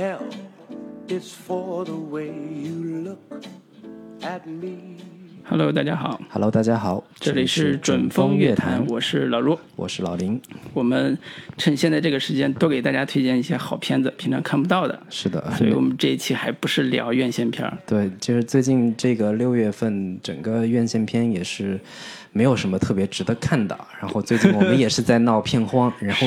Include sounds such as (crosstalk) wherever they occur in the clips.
L is for the way you look at me. Hello，大家好，Hello，大家好，这里是准风乐坛，我是老陆。我是老林。我们趁现在这个时间，多给大家推荐一些好片子，平常看不到的。是的，所以我们这一期还不是聊院线片儿，对，就是最近这个六月份，整个院线片也是没有什么特别值得看的。然后最近我们也是在闹片荒，(laughs) 然后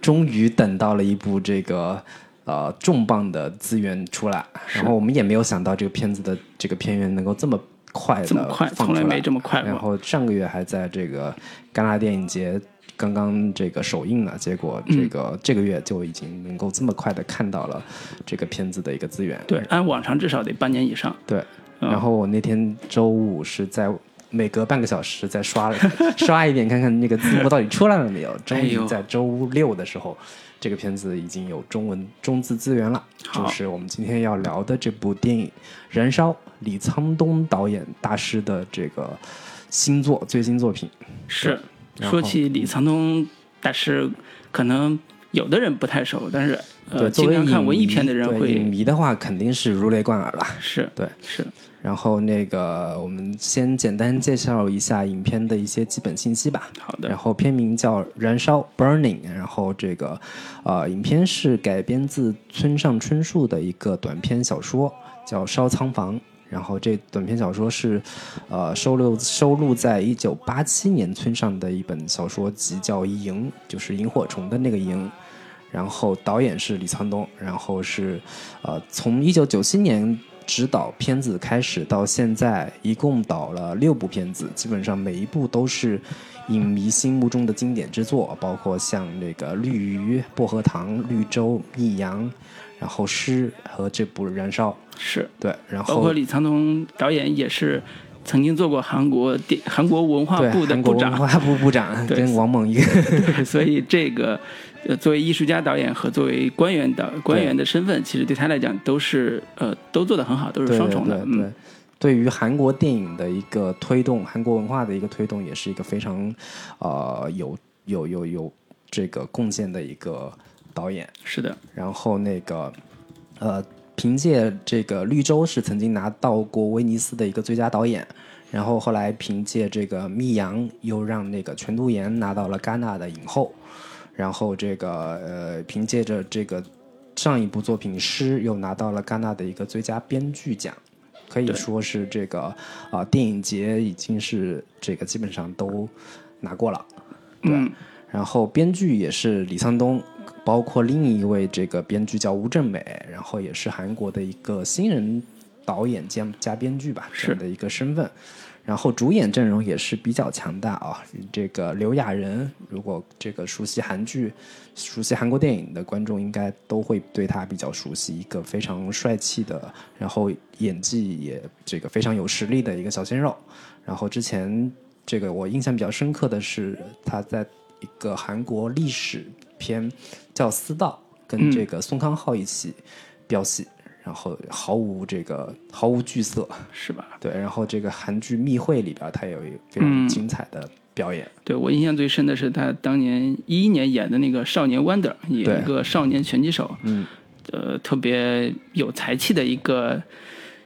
终于等到了一部这个呃重磅的资源出来，然后我们也没有想到这个片子的这个片源能够这么快的这么快放出来从来没这么快然后上个月还在这个戛纳电影节。刚刚这个首映了，结果嗯这个、这个月就已经能够这么快的看到了这个片子的一个资源。对，按往常至少得半年以上。对，嗯然后我那天周五是在每隔半个小时再刷了 (laughs) 刷一遍，看看那个字幕到底出来了没有。终于在周六的时候，这个片子已经有中文中字资源了，就是我们今天要聊的这部电影《燃烧》，李沧东导演大师的这个新作最新作品。是，说起李沧东大师，可能有的人不太熟，但是呃，对，作经为看文艺片的人会迷的话，肯定是如雷贯耳了。是对，是然后那个，我们先简单介绍一下影片的一些基本信息吧。好的然，后片名叫《燃烧》（Burning），然后这个呃，影片是改编自村上春树的一个短篇小说，叫《烧仓房》。然后这短篇小说是，呃，收录收录在一九八七年村上的一本小说集，叫《萤》，就是萤火虫的那个萤。然后导演是李沧东，然后是，呃，从一九九七年执导片子开始到现在，一共导了六部片子，基本上每一部都是影迷心目中的经典之作，包括像那个《绿鱼》《薄荷糖》《绿洲》《逆阳》，然后《诗》和这部《燃烧》。是，对，然后包括李沧东导演也是曾经做过韩国电韩国文化部的部长，文化部部长 (laughs) 跟王猛一 (laughs) 个所以这个呃，作为艺术家导演和作为官员导官员的身份，其实对他来讲都是呃都做得很好，都是双重的。对对对嗯，对于韩国电影的一个推动，韩国文化的一个推动，也是一个非常呃有有有有这个贡献的一个导演。是的，然后那个呃，凭借这个《绿洲》是曾经拿到过威尼斯的一个最佳导演，然后后来凭借这个《密阳》又让那个全度妍拿到了戛纳的影后，然后这个呃，凭借着这个上一部作品《诗》又拿到了戛纳的一个最佳编剧奖。可以说是这个啊、电影节已经是这个基本上都拿过了。嗯，然后编剧也是李沧东，包括另一位这个编剧叫吴正美，然后也是韩国的一个新人导演兼加编剧吧是这样的一个身份。然后主演阵容也是比较强大啊，这个刘亚仁，如果这个熟悉韩剧、熟悉韩国电影的观众，应该都会对他比较熟悉，一个非常帅气的，然后演技也这个非常有实力的一个小鲜肉。然后之前这个我印象比较深刻的是他在一个韩国历史片叫《私道》，跟这个宋康昊一起飙戏，然后毫无这个毫无惧色，是吧？对。然后这个韩剧《密会》里边，他有一个非常精彩的表演，对我印象最深的是他当年一一年演的那个《少年 Wonder》，演一个少年拳击手，嗯，呃，特别有才气的一个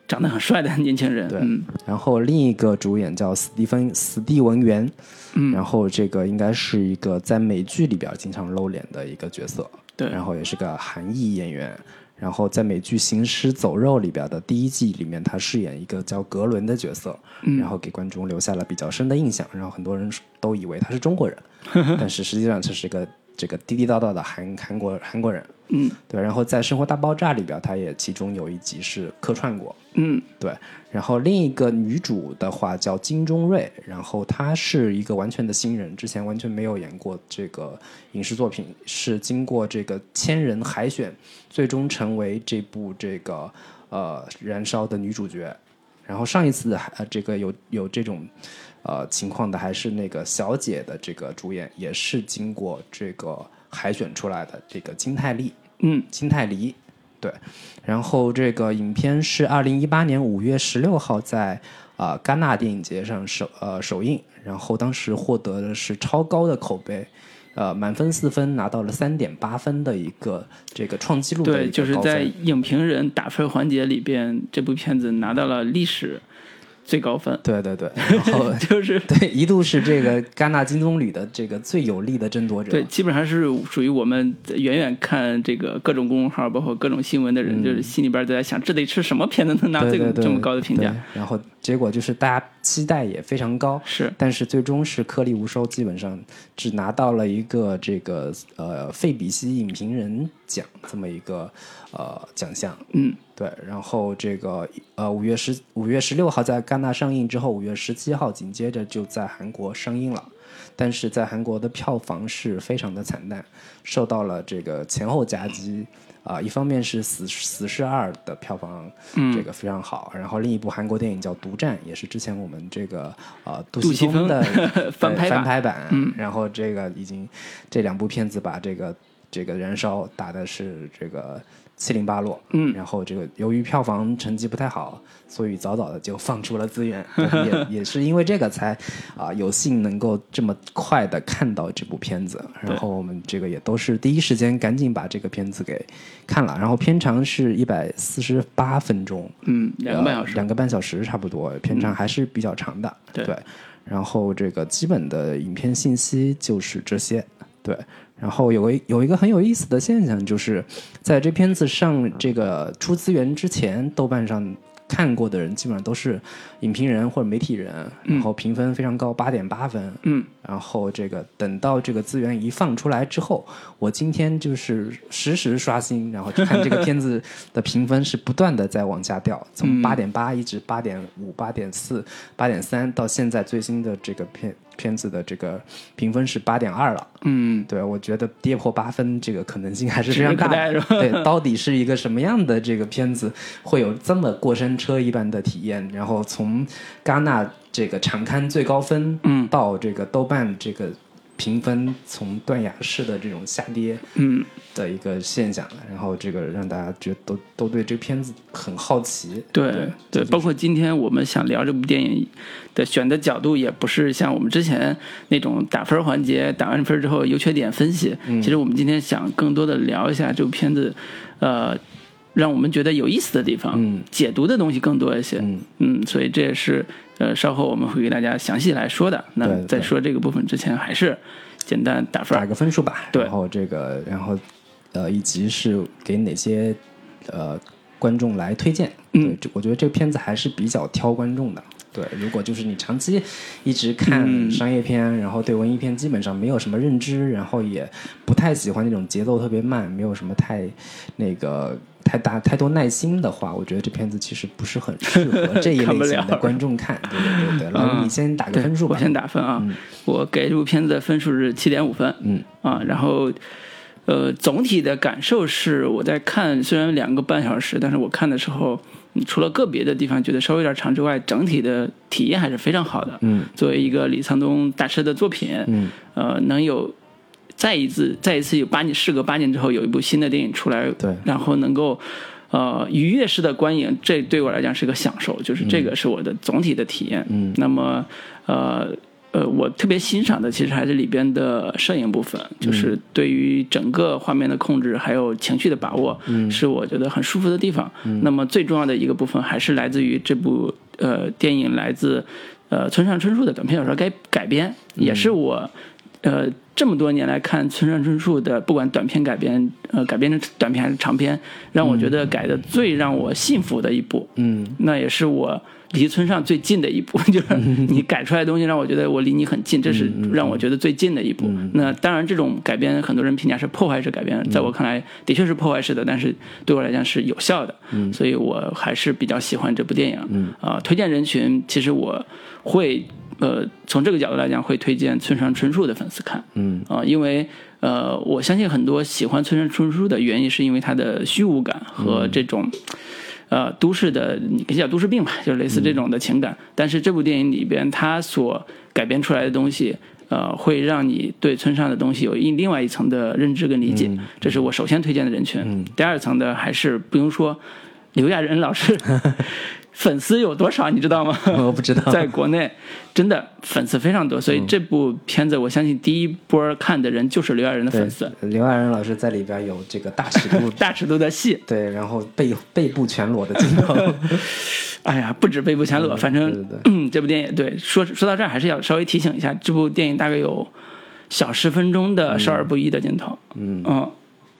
长得很帅的年轻人。对嗯，然后另一个主演叫斯蒂芬斯蒂文元，嗯然后这个应该是一个在美剧里边经常露脸的一个角色，对，然后也是个韩裔演员。然后在美剧《行尸走肉》里边的第一季里面，他饰演一个叫格伦的角色，嗯然后给观众留下了比较深的印象。然后很多人都以为他是中国人，但是实际上这是一个这个地地道道的韩韩国韩国人。嗯对，然后在《生活大爆炸》里边，他也其中有一集是客串过。嗯，对，然后另一个女主的话叫金钟瑞，然后她是一个完全的新人，之前完全没有演过这个影视作品，是经过这个千人海选，最终成为这部这个呃《燃烧》的女主角。然后上一次还呃这个有有这种呃情况的，还是那个小姐的这个主演，也是经过这个海选出来的这个金泰利。嗯，金泰梨，对。然后这个影片是二零一八年五月十六号在啊、戛纳电影节上首呃首映，然后当时获得的是超高的口碑，呃满分四分拿到了三点八分的一个这个创纪录的一对，就是在影评人打分环节里边，这部片子拿到了历史最高分，对对对，(laughs) 然后就是。对一度是这个戛纳金棕榈的这个最有力的争夺者。对，基本上是属于我们远远看这个各种公众号，包括各种新闻的人，就是心里边都在想，这得是什么片子能拿这个这么高的评价？然后结果就是大家期待也非常高，是但是最终是颗粒无收，基本上只拿到了一个这个呃费比西影评人奖这么一个呃奖项。嗯，对，然后这个呃五月十五月十六号在戛纳上映之后，五月十七号紧接着就在韩国上映了。但是在韩国的票房是非常的惨淡，受到了这个前后夹击。啊、一方面是死《死侍二》的票房这个非常好，然后另一部韩国电影叫《独占》，也是之前我们这个呃杜杜琪峰的 (laughs) 翻拍版对翻拍版，嗯，然后这个已经这两部片子把这个这个燃烧打的是这个七零八落，嗯。然后这个由于票房成绩不太好，所以早早的就放出了资源，(laughs) 也也是因为这个才啊、有幸能够这么快的看到这部片子，然后我们这个也都是第一时间赶紧把这个片子给看了，然后片长是一百四十八分钟，嗯，两个半小时，呃两个半小时差不多，片长还是比较长的。对。然后这个基本的影片信息就是这些。对，然后有个有一个很有意思的现象，就是在这片子上这个出资源之前，豆瓣上看过的人基本上都是影评人或者媒体人，然后评分非常高，八点八分。嗯，然后这个等到这个资源一放出来之后，我今天就是实时刷新，然后看这个片子的评分是不断的在往下掉，从八点八一直八点五、八点四、八点三，到现在最新的这个片片子的这个评分是八点二了。嗯，对，我觉得跌破八分这个可能性还是非常大的。对，到底是一个什么样的这个片子会有这么过山车一般的体验？然后从戛纳这个长刊最高分，嗯到这个豆瓣这个评分从断崖式的这种下跌，嗯，的一个现象，然后这个让大家觉得都都对这个片子很好奇。对对对，包括今天我们想聊这部电影的选的角度，也不是像我们之前那种打分环节，打完分之后优缺点分析。嗯其实我们今天想更多的聊一下这部片子，呃，让我们觉得有意思的地方，嗯解读的东西更多一些。嗯嗯，所以这也是呃，稍后我们会给大家详细来说的。那在说这个部分之前，还是简单打分打。个分数吧。对然后这个，然后呃，以及是给哪些呃观众来推荐。嗯，这我觉得这个片子还是比较挑观众的。对，如果就是你长期一直看嗯商业片，然后对文艺片基本上没有什么认知，然后也不太喜欢那种节奏特别慢，没有什么太那个太大太多耐心的话，我觉得这片子其实不是很适合 (laughs) 这一类型的观众看。对对对对，老嗯你先打个分数吧我。先打分啊，我给这部片子的分数是七点五分。嗯啊，然后呃，总体的感受是我在看，虽然两个半小时，但是我看的时候，嗯除了个别的地方觉得稍微有点长之外，整体的体验还是非常好的。嗯作为一个李沧东大师的作品，嗯呃，能有再一次再一次有八年，事隔八年之后有一部新的电影出来，对然后能够。呃，愉悦式的观影，这对我来讲是个享受，就是这个是我的总体的体验。嗯那么，呃呃，我特别欣赏的其实还是里边的摄影部分，就是对于整个画面的控制还有情绪的把握，是我觉得很舒服的地方。那么最重要的一个部分还是来自于这部呃电影来自呃村上春树的短篇小说改改编，也是我呃这么多年来看村上春树的不管短片改编呃改编成短片还是长篇，让我觉得改的最让我信服的一部。嗯那也是我离村上最近的一部，(laughs) 就是你改出来的东西让我觉得我离你很近，这是让我觉得最近的一部。那当然，这种改编很多人评价是破坏式改编，在我看来的确是破坏式的，但是对我来讲是有效的，所以我还是比较喜欢这部电影。啊、推荐人群其实我会呃从这个角度来讲会推荐村上春树的粉丝看。嗯啊、因为呃，我相信很多喜欢村上春树的原因，是因为他的虚无感和这种。呃，都市的你可以叫都市病吧，就是类似这种的情感。但是这部电影里边，他所改编出来的东西，呃，会让你对村上的东西有一另外一层的认知跟理解。这是我首先推荐的人群。嗯第二层的还是不用说，刘亚仁老师 (laughs) 粉丝有多少，你知道吗？(laughs) 我不知道，(laughs) 在国内真的粉丝非常多，所以这部片子我相信第一波看的人就是刘亚仁的粉丝。刘亚仁老师在里边有这个大尺度、(laughs) 大尺度的戏，对，然后背背部全裸的镜头。哎呀，不止背部全裸，反正 (clears throat) 这部电影对说说到这儿还是要稍微提醒一下，这部电影大概有小十分钟的少儿不宜的镜头，嗯。嗯，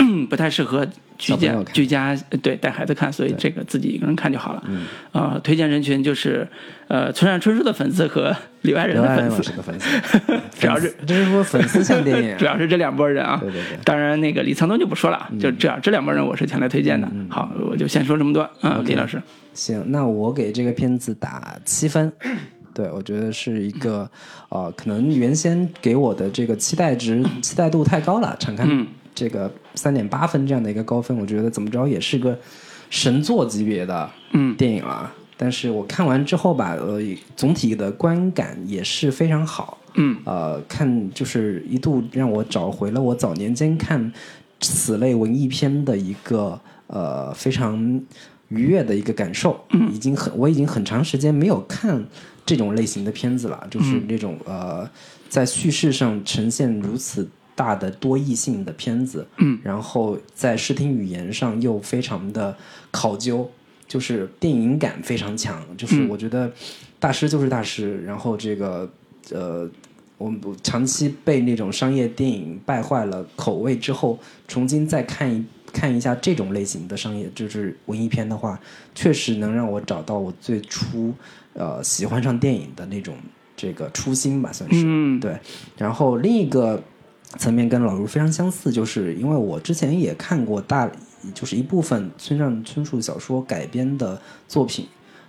(clears throat) 不太适合居家居家对带孩子看，所以这个自己一个人看就好了。嗯，呃，推荐人群就是呃村上春树的粉丝和李外人的粉丝，粉丝，(laughs) 主要是这是说粉丝向电影，(laughs) 主要是这两拨人啊。对对对，当然那个李沧东就不说了，就这样这两拨人我是强烈推荐的。好，我就先说这么多。啊，李老师。行，那我给这个片子打七分。(clears throat) 对，我觉得是一个，呃，可能原先给我的这个期待值、期待度太高了，常看这个三点八分这样的一个高分，我觉得怎么着也是个神作级别的电影了。但是我看完之后吧，呃，总体的观感也是非常好。嗯，呃，看就是一度让我找回了我早年间看此类文艺片的一个呃非常。愉悦的一个感受，嗯已经很，我已经很长时间没有看这种类型的片子了，就是那种呃，在叙事上呈现如此大的多义性的片子，嗯，然后在视听语言上又非常的考究，就是电影感非常强，就是我觉得大师就是大师，然后这个呃，我们长期被那种商业电影败坏了口味之后，重新再看一。看一下这种类型的商业，就是文艺片的话，确实能让我找到我最初呃喜欢上电影的那种这个初心吧，算是。对。然后另一个层面跟老卢非常相似，就是因为我之前也看过大，就是一部分村上春树小说改编的作品。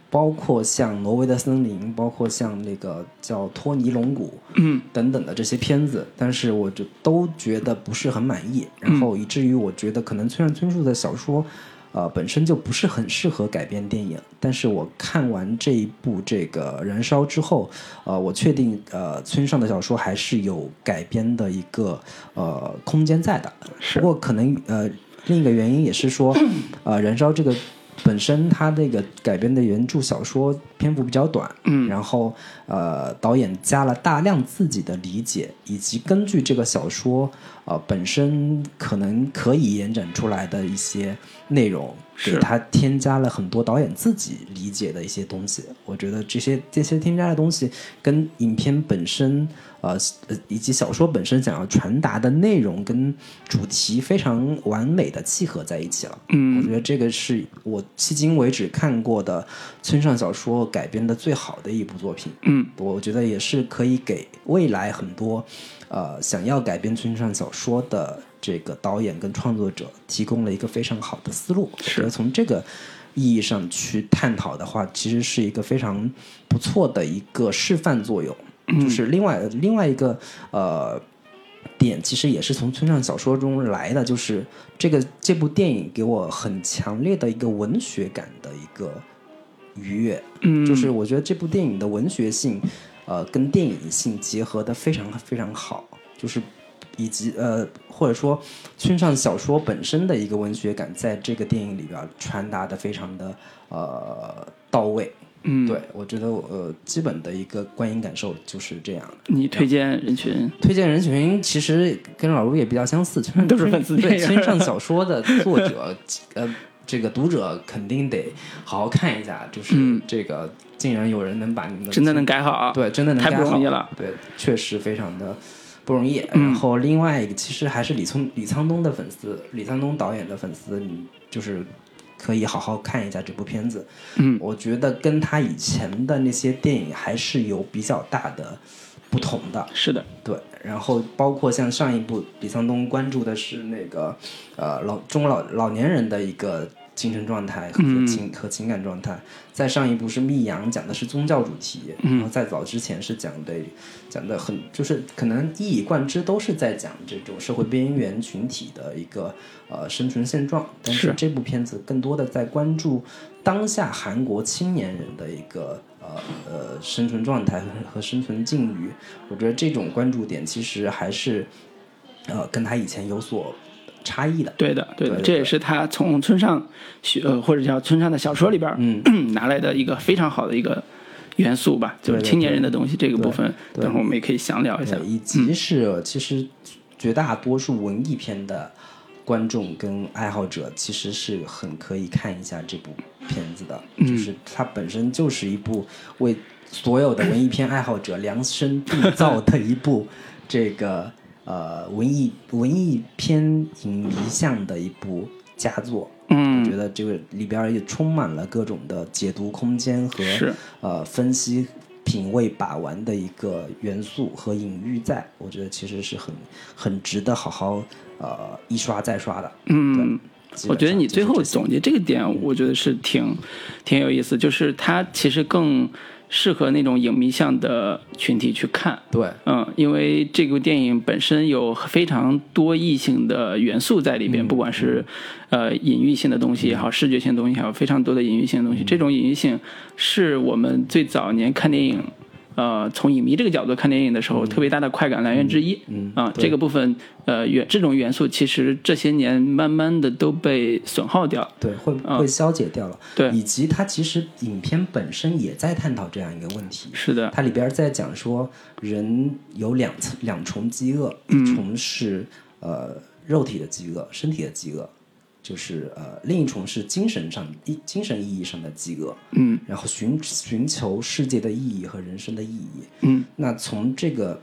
包括像《挪威的森林》，包括像那个叫《托尼龙骨》嗯等等的这些片子，但是我就都觉得不是很满意，然后以至于我觉得可能村上春树的小说，呃，本身就不是很适合改编电影。但是我看完这一部这个《燃烧》之后，呃，我确定呃，村上的小说还是有改编的一个呃空间在的。不过可能呃另一个原因也是说，(clears throat) 呃，《燃烧》这个。本身他那个改编的原著小说篇幅比较短，嗯，然后呃导演加了大量自己的理解，以及根据这个小说呃本身可能可以延展出来的一些内容，给他添加了很多导演自己理解的一些东西。我觉得这些这些添加的东西跟影片本身。呃呃，以及小说本身想要传达的内容跟主题非常完美的契合在一起了。嗯，我觉得这个是我迄今为止看过的村上小说改编的最好的一部作品。嗯，我觉得也是可以给未来很多呃想要改编村上小说的这个导演跟创作者提供了一个非常好的思路。我觉得从这个意义上去探讨的话，其实是一个非常不错的一个示范作用。就是另外另外一个呃点，其实也是从村上小说中来的，就是这个这部电影给我很强烈的一个文学感的一个愉悦。嗯，就是我觉得这部电影的文学性呃跟电影性结合的非常非常好，就是以及呃或者说村上小说本身的一个文学感，在这个电影里边传达的非常的呃到位。嗯，对，我觉得呃，基本的一个观影感受就是这样。你推荐人群？推荐人群其实跟老卢也比较相似，都是粉丝。对，村上小说的作者，呃，这个读者肯定得好好看一下。就是这个，竟然有人能把你们真的能改好，对，真的能太不容易了。对，确实非常的不容易。然后另外一个，其实还是李聪李沧东的粉丝，李沧东导演的粉丝，就是。可以好好看一下这部片子，嗯，我觉得跟他以前的那些电影还是有比较大的不同的。是的，对。然后包括像上一部李沧东关注的是那个呃老中老老年人的一个。精神状态和情和情感状态，再上一部是《密阳》，讲的是宗教主题，然后在早之前是讲的讲的很就是可能一以贯之都是在讲这种社会边缘群体的一个呃生存现状，但是。这部片子更多的在关注当下韩国青年人的一个呃呃生存状态和和生存境遇，我觉得这种关注点其实还是呃跟他以前有所。差异的。对的，对的，对对这也是他从村上学呃或者叫村上的小说里边儿、嗯。(clears throat) 拿来的一个非常好的一个元素吧，就是青年人的东西这个部分，等会儿我们也可以详聊一下，。以及是其实绝大多数文艺片的观众跟爱好者，其实是很可以看一下这部片子的，就是它本身就是一部为所有的文艺片爱好者量身定造的一部这个呃文艺文艺片影迷向的一部佳作。嗯我觉得这个里边也充满了各种的解读空间和呃分析、品味、把玩的一个元素和隐喻在，我觉得其实是很很值得好好呃一刷再刷的。嗯，我觉得你最后总结这个点，我觉得是挺挺有意思，就是它其实更适合那种影迷向的群体去看。对嗯，因为这部电影本身有非常多异性的元素在里边，不管是呃隐喻性的东西也好，视觉性的东西也好，非常多的隐喻性的东西。这种隐喻性是我们最早年看电影。呃，从影迷这个角度看电影的时候，特别大的快感来源之一。嗯啊，对这个部分，呃，元这种元素其实这些年慢慢的都被损耗掉。对，会会消解掉了。嗯对以及它其实影片本身也在探讨这样一个问题。是的，它里边在讲说，人有两层两重饥饿，嗯一重是呃肉体的饥饿，身体的饥饿，就是呃另一重是精神上一精神意义上的饥饿。嗯然后寻寻求世界的意义和人生的意义。嗯，那从这个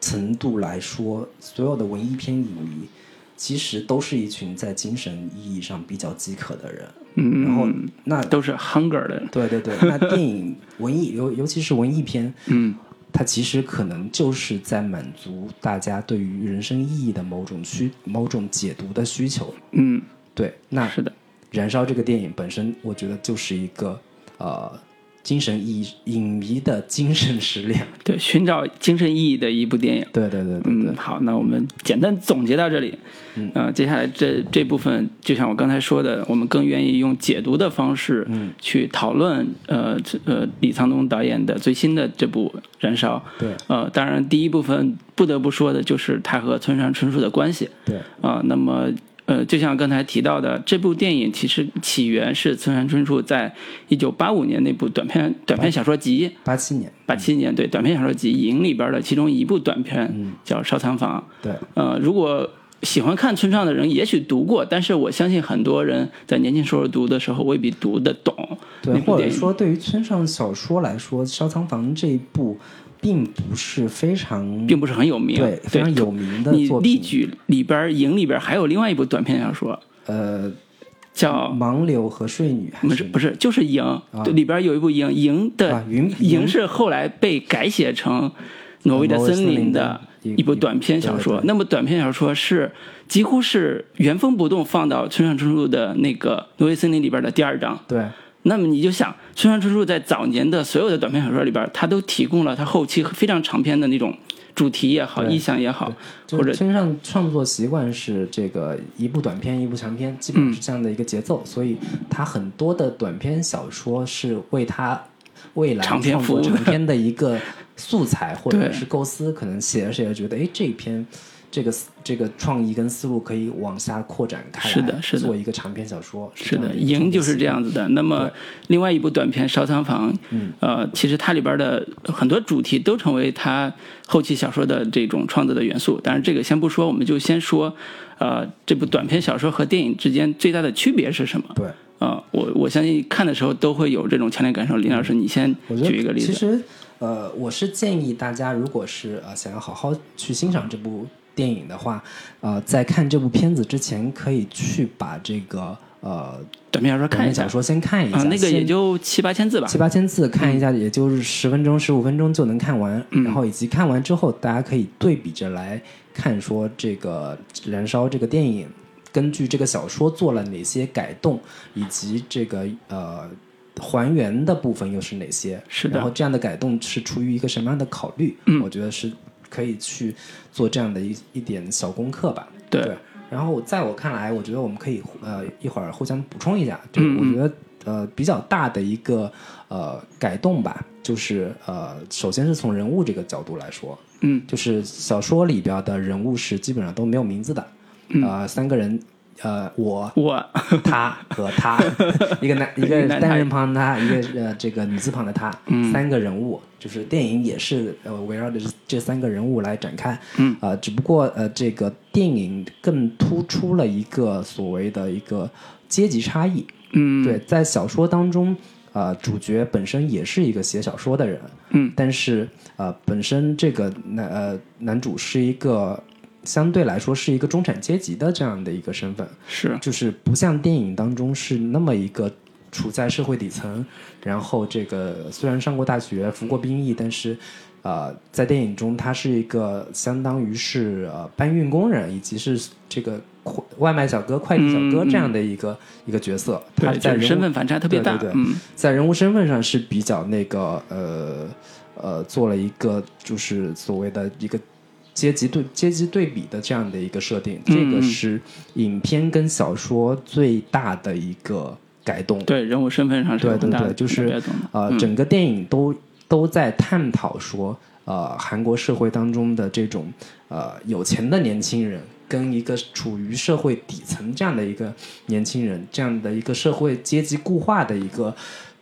程度来说，所有的文艺片影迷其实都是一群在精神意义上比较饥渴的人。嗯，然后那都是 hunger 的。对对对，那电影文艺尤尤其是文艺片，嗯，它其实可能就是在满足大家对于人生意义的某种需某种解读的需求。嗯，对，那是的。《燃烧》这个电影本身，我觉得就是一个呃精神意义影迷的精神食粮。(laughs) 对，寻找精神意义的一部电影。对对对对对，嗯，好，那我们简单总结到这里。嗯，呃，接下来这这部分，就像我刚才说的，我们更愿意用解读的方式，嗯，去讨论，呃，呃，李沧东导演的最新的这部《燃烧》。对，呃，当然第一部分不得不说的就是他和村上春树的关系。对，啊、那么呃，就像刚才提到的，这部电影其实起源是村上春树在一九八五年那部短篇短篇小说集。八七年，八七年对短篇小说集《影》里边的其中一部短篇叫《烧仓房》。对呃，如果喜欢看村上的人，也许读过，但是我相信很多人在年轻时候读的时候未必读得懂对。或者说对于村上小说来说，《烧仓房》这一部并不是非常并不是很有名，对非常有名的你作品。例举里边《影》里边还有另外一部短篇小说，呃，叫盲流和睡女还是？不是不是，就是《影》对里边有一部《影》，《影》的啊云影》是后来被改写成《挪威的森林》的一部短篇小说。那么短篇小说是几乎是原封不动放到村上春树的那个《挪威森林》里边的第二章。对那么你就想，村上春树在早年的所有的短篇小说里边，他都提供了他后期非常长篇的那种主题也好、意象也好，或者村上创作习惯是这个一部短篇一部长篇，基本上是这样的一个节奏，所以他很多的短篇小说是为他未来长篇服务长篇的一个素材或者是构思，可能写着写着觉得，哎，这一篇这个这个创意跟思路可以往下扩展开来，是的是的做一个长篇小说，是的，赢就是这样子的。那么另外一部短片《烧仓房》，嗯呃，其实它里边的很多主题都成为他后期小说的这种创作的元素。当然，这个先不说，我们就先说，呃，这部短篇小说和电影之间最大的区别是什么？对。呃，我我相信看的时候都会有这种强烈感受。林老师，你先举一个例子。其实，呃，我是建议大家，如果是呃想要好好去欣赏这部电影的话，呃，在看这部片子之前，可以去把这个呃短篇小说看一下小，说先看一下，啊，那个也就七八千字吧七。八千字看一下，也就是十分钟、十五分钟就能看完。嗯然后以及看完之后，大家可以对比着来看，说这个《燃烧》这个电影根据这个小说做了哪些改动，以及这个呃还原的部分又是哪些？是的然后这样的改动是出于一个什么样的考虑？嗯我觉得是可以去做这样的一一点小功课吧。对对，然后在我看来，我觉得我们可以呃一会儿互相补充一下。就我觉得呃比较大的一个呃改动吧，就是呃首先是从人物这个角度来说，嗯，就是小说里边的人物是基本上都没有名字的。呃，三个人，呃，我、我。他和他，(laughs) 一个男一个单人旁的他，一个呃这个女字旁的他，嗯。三个人物，就是电影也是呃围绕着这这三个人物来展开，嗯，呃，只不过呃这个电影更突出了一个所谓的一个阶级差异，嗯，对，在小说当中，呃，主角本身也是一个写小说的人，嗯，但是呃，本身这个男呃男主是一个相对来说是一个中产阶级的这样的一个身份，是就是不像电影当中是那么一个处在社会底层，然后这个虽然上过大学、服过兵役，但是。呃，在电影中，他是一个相当于是呃搬运工人，以及是这个快外卖小哥、快递小哥这样的一个、一个角色。他，在身份反差特别大，对对对嗯在人物身份上是比较那个呃呃，做了一个就是所谓的一个阶级对阶级对比的这样的一个设定，嗯这个嗯是影片跟小说最大的一个改动。对人物身份上是有对对对就是呃，嗯。整个电影都都在探讨说，呃，韩国社会当中的这种呃有钱的年轻人跟一个处于社会底层这样的一个年轻人，这样的一个社会阶级固化的一个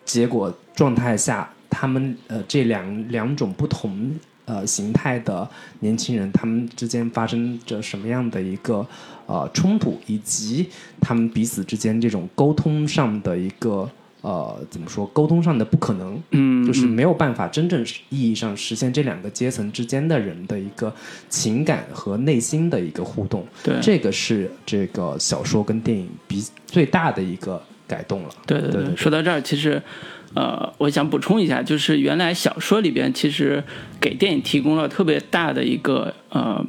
结果状态下，他们呃这两两种不同呃形态的年轻人，他们之间发生着什么样的一个呃冲突，以及他们彼此之间这种沟通上的一个呃怎么说沟通上的不可能，嗯，就是嗯没有办法真正意义上实现这两个阶层之间的人的一个情感和内心的一个互动。对这个是这个小说跟电影比最大的一个改动了。对对对对对说到这儿，其实，呃，我想补充一下，就是原来小说里边其实给电影提供了特别大的一个呃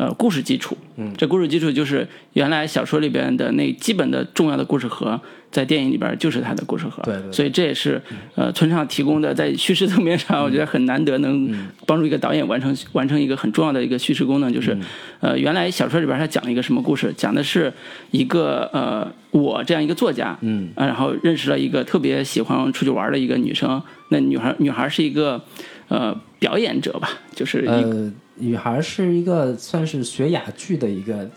呃故事基础。嗯这故事基础就是原来小说里边的那基本的重要的故事盒，在电影里边就是它的故事盒。对对对所以这也是呃村上提供的在叙事层面上，我觉得很难得能帮助一个导演完成完成一个很重要的一个叙事功能，就是、呃原来小说里边他讲了一个什么故事，讲的是一个呃我这样一个作家，嗯啊，然后认识了一个特别喜欢出去玩的一个女生。那女孩女孩是一个呃表演者吧，就是一个、呃，女孩是一个算是学哑剧的一个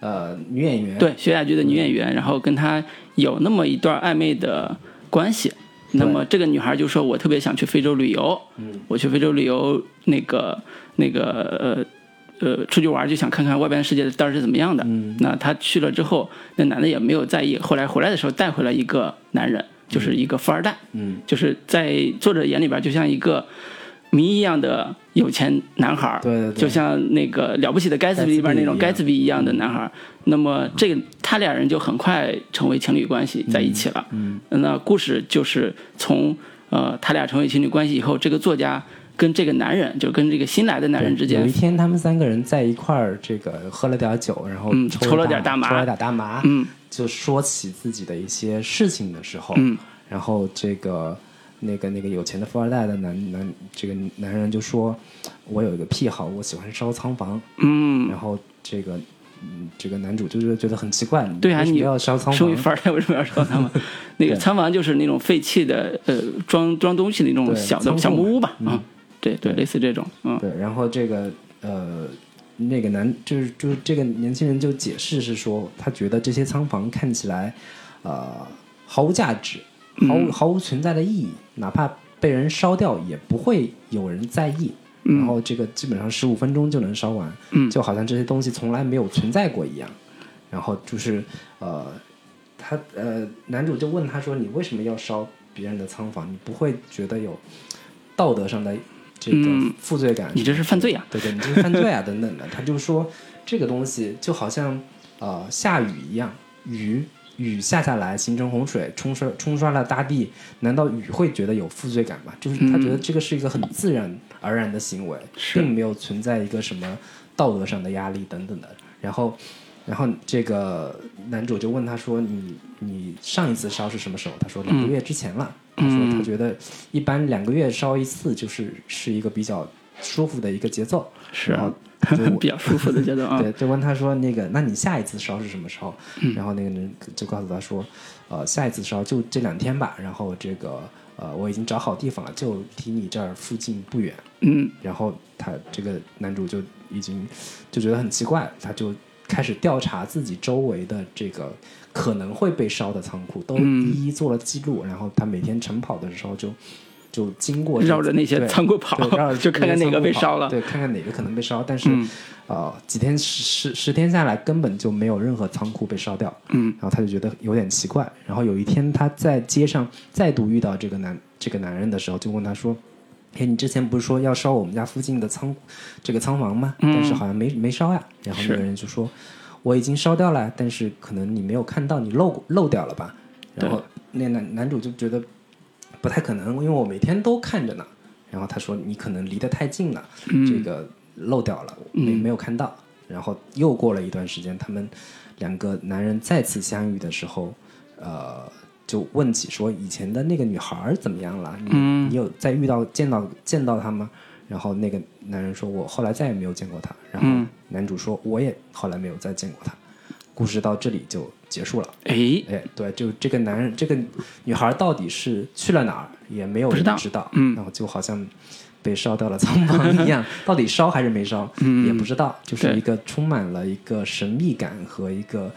呃女演员。对学哑剧的女演员，然后跟她有那么一段暧昧的关系。那么这个女孩就说：“我特别想去非洲旅游，嗯我去非洲旅游，那个那个呃呃出去玩就想看看外边的世界到底是怎么样的。嗯那她去了之后，那男的也没有在意，后来回来的时候带回来一个男人，就是一个富二代。嗯就是在作者眼里边，就像一个谜一样的有钱男孩儿，对对对。就像那个了不起的盖茨比里边那种盖盖茨茨比一样的男孩儿。那么这个他俩人就很快成为情侣关系在一起了。嗯。那故事就是从呃他俩成为情侣关系以后，这个作家跟这个男人，就跟这个新来的男人之间有一，天，他们三个人在一块儿，这个喝了点酒，然后抽了点大麻。抽了点大麻，嗯。就说起自己的一些事情的时候，嗯。然后这个那个那个有钱的富二代的男男这个男人就说，我有一个癖好，我喜欢烧仓房，嗯，然后这个嗯这个男主就是觉得很奇怪，对啊，你要烧仓房？富二代为什么要烧仓房？(laughs) 那个仓房就是那种废弃的呃装装东西的那种小的小木屋吧，嘛啊，对对，对。类似这种，嗯。对，然后这个呃，那个男就是就是这个年轻人就解释是说，他觉得这些仓房看起来呃毫无价值，毫无、毫无存在的意义，哪怕被人烧掉也不会有人在意。然后这个基本上十五分钟就能烧完，嗯就好像这些东西从来没有存在过一样。然后就是呃，他呃，男主就问他说：“你为什么要烧别人的仓房？你不会觉得有道德上的这个嗯负罪感？你这是犯罪啊对对，你这是犯罪啊，等等的。他就说这个东西就好像呃下雨一样，雨雨下下来形成洪水，冲刷冲刷了大地，难道雨会觉得有负罪感吗？就是他觉得这个是一个很自然而然的行为，是并没有存在一个什么道德上的压力等等的。然后。然后这个男主就问他说：“你你上一次烧是什么时候？”他说：“两个月之前了。他说：“他觉得一般两个月烧一次就是是一个比较舒服的一个节奏。”是然后他就 (laughs) 比较舒服的节奏啊。(laughs) 对，就问他说那个，那你下一次烧是什么时候？嗯然后那个人就告诉他说，呃，下一次烧就这两天吧。然后这个呃，我已经找好地方了，就离你这儿附近不远。嗯然后他这个男主就已经就觉得很奇怪，他就开始调查自己周围的这个可能会被烧的仓库，都一一做了记录。然后他每天晨跑的时候就就经过绕着那些仓库跑 (laughs) 就看看哪个被烧了对，看看哪个可能被烧。但是、嗯呃，几天十十十天下来，根本就没有任何仓库被烧掉。嗯，然后他就觉得有点奇怪。然后有一天他在街上再度遇到这个男这个男人的时候，就问他说：“哎，你之前不是说要烧我们家附近的仓这个仓房吗？但是好像没没烧呀。”然后那个人就说：“我已经烧掉了，但是可能你没有看到，你漏漏掉了吧？”然后那男男主就觉得不太可能，因为我每天都看着呢。然后他说：“你可能离得太近了，这个漏掉了，没没有看到。”然后又过了一段时间，他们两个男人再次相遇的时候，呃，就问起说以前的那个女孩怎么样了？你、你有再遇到见到见到她吗？然后那个男人说：“我后来再也没有见过她。”然后男主说：“我也后来没有再见过她。”故事到这里就结束了。哎，哎，对，就这个男人，这个女孩到底是去了哪儿，也没有不知道人知道。嗯然后就好像被烧掉了仓房一样，(laughs) 到底烧还是没烧，也不知道。就是一个充满了一个神秘感和一个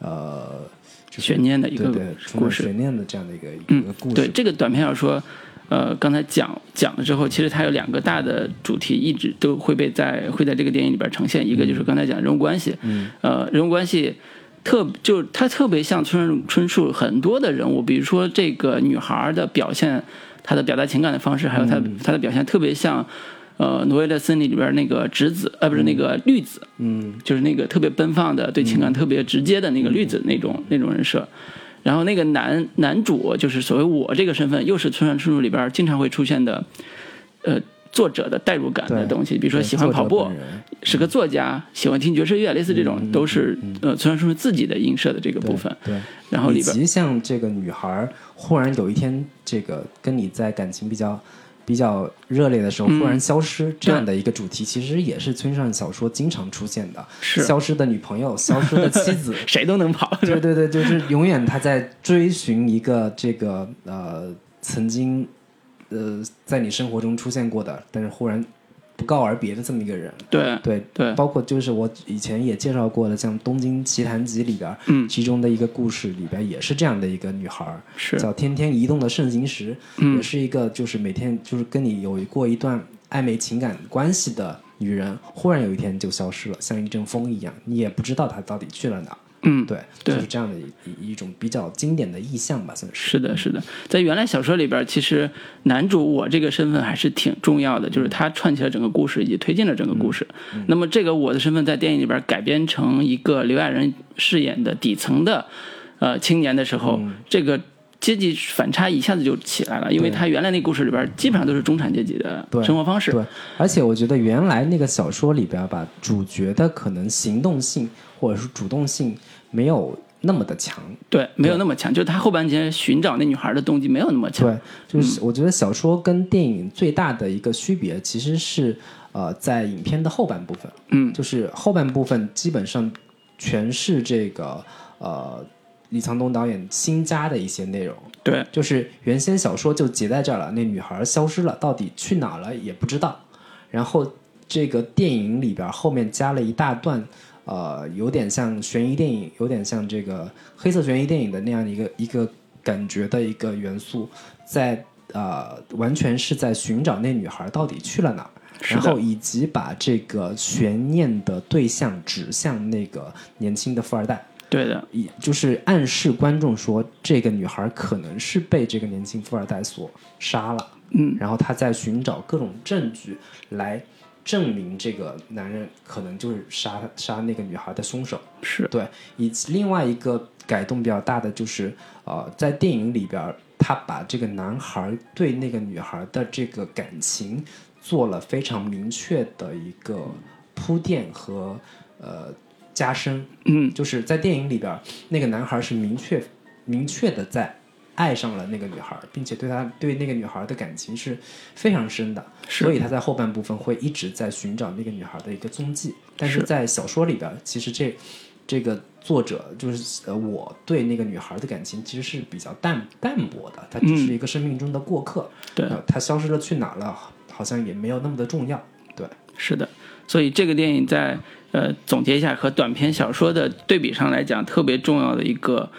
呃，就是悬念的一个故事。悬念的这样的一个、一嗯个故，事。对这个短篇小说，呃，刚才讲讲了之后，其实它有两个大的主题，一直都会被在会在这个电影里边呈现。一个就是刚才讲人物关系，嗯，呃，人物关系特就他特别像村春树很多的人物，比如说这个女孩的表现，她的表达情感的方式，还有她她的表现特别像。呃，挪威的森林里边那个直子，呃，不是那个绿子，嗯就是那个特别奔放的、对情感特别直接的那个绿子那种、那种人设。然后那个男男主就是所谓我这个身份，又是村上春树里边经常会出现的，呃，作者的代入感的东西，比如说喜欢跑步是个作家，喜欢听爵士乐，类似这种，都是呃村上春树自己的映射的这个部分。对，然后里边以及像这个女孩儿忽然有一天，这个跟你在感情比较比较热烈的时候，嗯忽然消失这样的一个主题，其实也是村上小说经常出现的。是消失的女朋友，消失的妻子。(laughs) 谁都能跑，对对对，就是 (laughs) 永远他在追寻一个这个呃曾经呃在你生活中出现过的，但是忽然不告而别的这么一个人。对对对包括就是我以前也介绍过的，像《东京奇谭集》里边，嗯其中的一个故事里边也是这样的一个女孩，是叫天天移动的盛行时，嗯也是一个就是每天就是跟你有过一段暧昧情感关系的女人，忽然有一天就消失了，像一阵风一样，你也不知道她到底去了哪儿。嗯，对，对。就是这样的一一一种比较经典的意象吧，算是。是的，是的，在原来小说里边，其实男主我这个身份还是挺重要的，就是他串起了整个故事，以及推进了整个故事。那么这个我的身份在电影里边改编成一个刘亚仁饰演的底层的呃青年的时候，这个阶级反差一下子就起来了，因为他原来那故事里边基本上都是中产阶级的生活方式。对，而且我觉得原来那个小说里边吧，主角的可能行动性或者是主动性没有那么的强。对，没有那么强，就是他后半截寻找那女孩的动机没有那么强。对，就是我觉得小说跟电影最大的一个区别其实是呃，在影片的后半部分，嗯，就是后半部分基本上全是这个呃李沧东导演新加的一些内容。对，就是原先小说就结在这儿了，那女孩消失了，到底去哪儿了也不知道。然后这个电影里边后面加了一大段，呃，有点像悬疑电影，有点像这个黑色悬疑电影的那样一个一个感觉的一个元素，在呃完全是在寻找那女孩到底去了哪儿。然后以及把这个悬念的对象指向那个年轻的富二代，对的，也就是暗示观众说，这个女孩可能是被这个年轻富二代所杀了。嗯，然后他在寻找各种证据来证明这个男人可能就是杀杀那个女孩的凶手。是对，以及另外一个改动比较大的就是，呃，在电影里边，他把这个男孩对那个女孩的这个感情做了非常明确的一个铺垫和呃加深。嗯，就是在电影里边，那个男孩是明确明确的在爱上了那个女孩，并且对她对那个女孩的感情是非常深的，所以他在后半部分会一直在寻找那个女孩的一个踪迹。但是是在小说里边儿，其实这这个作者就是呃，我对那个女孩的感情其实是比较淡淡薄的，她只是一个生命中的过客。对。呃，她消失了去哪了，好像也没有那么的重要。对，是的，所以这个电影在呃总结一下和短篇小说的对比上来讲，特别重要的一个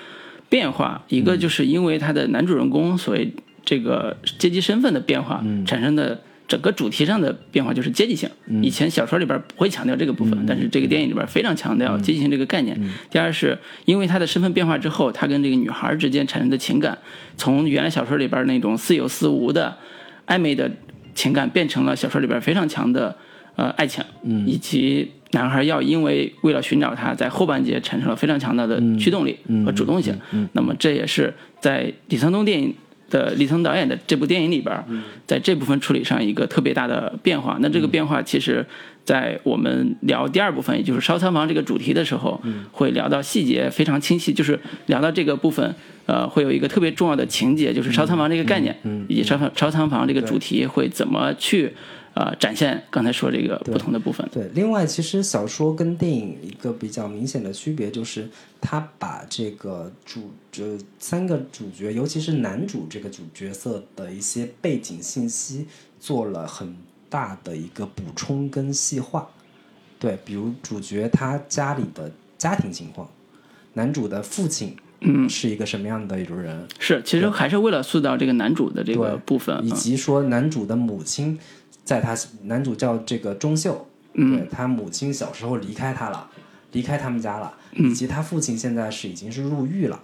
变化，一个就是因为他的男主人公所谓这个阶级身份的变化产生的。整个主题上的变化就是阶级性。以前小说里边不会强调这个部分，但是这个电影里边非常强调阶级性这个概念。第二是因为他的身份变化之后，他跟这个女孩之间产生的情感，从原来小说里边那种似有似无的暧昧的情感，变成了小说里边非常强的呃爱情，以及男孩要因为为了寻找她，在后半节产生了非常强大的驱动力和主动性。那么这也是在李沧东电影。的李沧导演的这部电影里边，在这部分处理上一个特别大的变化。那这个变化其实，在我们聊第二部分，也就是烧仓房这个主题的时候，会聊到细节非常清晰。就是聊到这个部分，呃，会有一个特别重要的情节，就是烧仓房这个概念，以及烧烧仓房这个主题会怎么去。呃，展现刚才说这个不同的部分。对，另外其实小说跟电影一个比较明显的区别就是，他把这个主这三个主角，尤其是男主这个主角色的一些背景信息做了很大的一个补充跟细化。对，比如主角他家里的家庭情况，男主的父亲嗯是一个什么样的一种人？是，其实还是为了塑造这个男主的这个部分，以及说男主的母亲。在他男主叫这个钟秀，对他母亲小时候离开他了，离开他们家了，以及他父亲现在是已经是入狱了，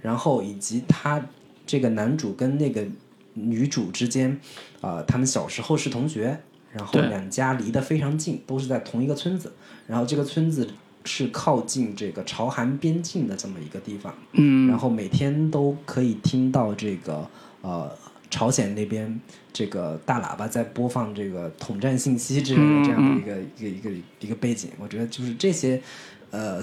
然后以及他这个男主跟那个女主之间，呃，他们小时候是同学，然后两家离得非常近，都是在同一个村子，然后这个村子是靠近这个朝韩边境的这么一个地方，嗯，然后每天都可以听到这个呃。朝鲜那边这个大喇叭在播放这个统战信息之类的这样的一个一个一个一个背景，我觉得就是这些呃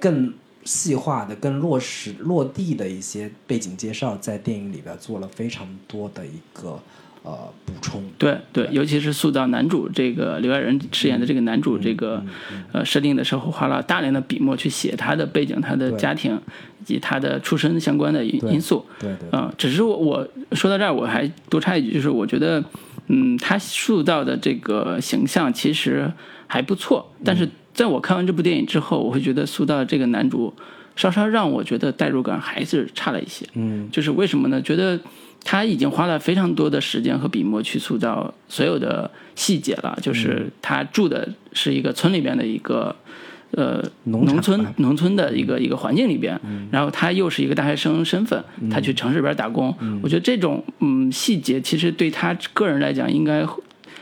更细化的、更落实落地的一些背景介绍，在电影里边做了非常多的一个。呃，补充对对，尤其是塑造男主这个刘爱仁饰演的这个男主这个呃设定的时候，花了大量的笔墨去写他的背景、他的家庭以及他的出身相关的因因素。对对，嗯，只是我我说到这儿，我还多插一句，就是我觉得，嗯，他塑造的这个形象其实还不错，但是在我看完这部电影之后，我会觉得塑造这个男主稍稍让我觉得代入感还是差了一些。嗯，就是为什么呢？觉得。他已经花了非常多的时间和笔墨去塑造所有的细节了，就是他住的是一个村里边的一个呃农村农村的一个一个环境里边，然后他又是一个大学生身份，他去城市里边打工，我觉得这种嗯细节其实对他个人来讲应该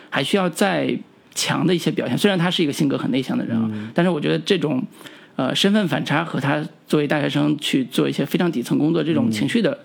还需要再强的一些表现。虽然他是一个性格很内向的人啊，但是我觉得这种呃身份反差和他作为大学生去做一些非常底层工作这种情绪的。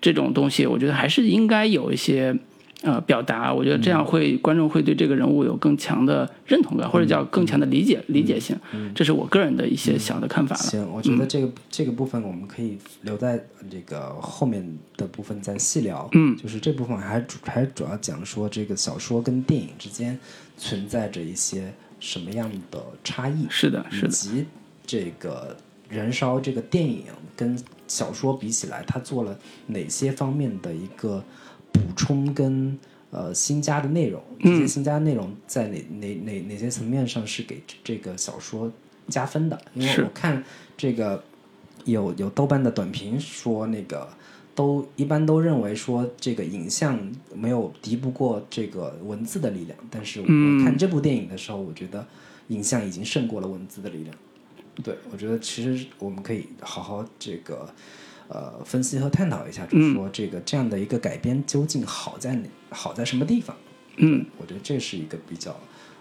这种东西，我觉得还是应该有一些呃表达。我觉得这样会观众会对这个人物有更强的认同感，或者叫更强的理解理解性。这是我个人的一些小的看法了。行，我觉得这个这个部分我们可以留在这个后面的部分再细聊。嗯，就是这部分还主还主要讲说这个小说跟电影之间存在着一些什么样的差异。是的，是的。以及这个燃烧这个电影跟。小说比起来，它做了哪些方面的一个补充跟呃新加的内容？这些新加内容在哪哪哪哪些层面上是给这个小说加分的？因为我看这个有有豆瓣的短评说，那个都一般都认为说这个影像没有敌不过这个文字的力量，但是我看这部电影的时候，我觉得影像已经胜过了文字的力量。对，我觉得其实我们可以好好这个呃分析和探讨一下，就是说这个这样的一个改编究竟好在哪，好在什么地方？嗯，我觉得这是一个比较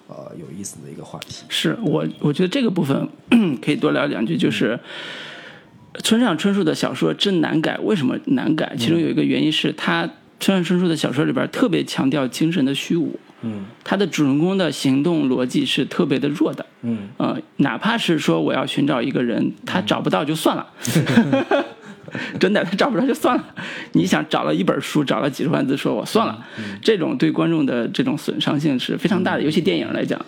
呃有意思的一个话题。是我我觉得这个部分可以多聊两句，就是村上春树的小说真难改，为什么难改？其中有一个原因是他村上春树的小说里边特别强调精神的虚无。嗯，他的主人公的行动逻辑是特别的弱的。嗯，呃，哪怕是说我要寻找一个人，他找不到就算了，(laughs) 真的他找不着就算了。你想找了一本书，找了几十万字，说我算了，这种对观众的这种损伤性是非常大的，尤其电影来讲。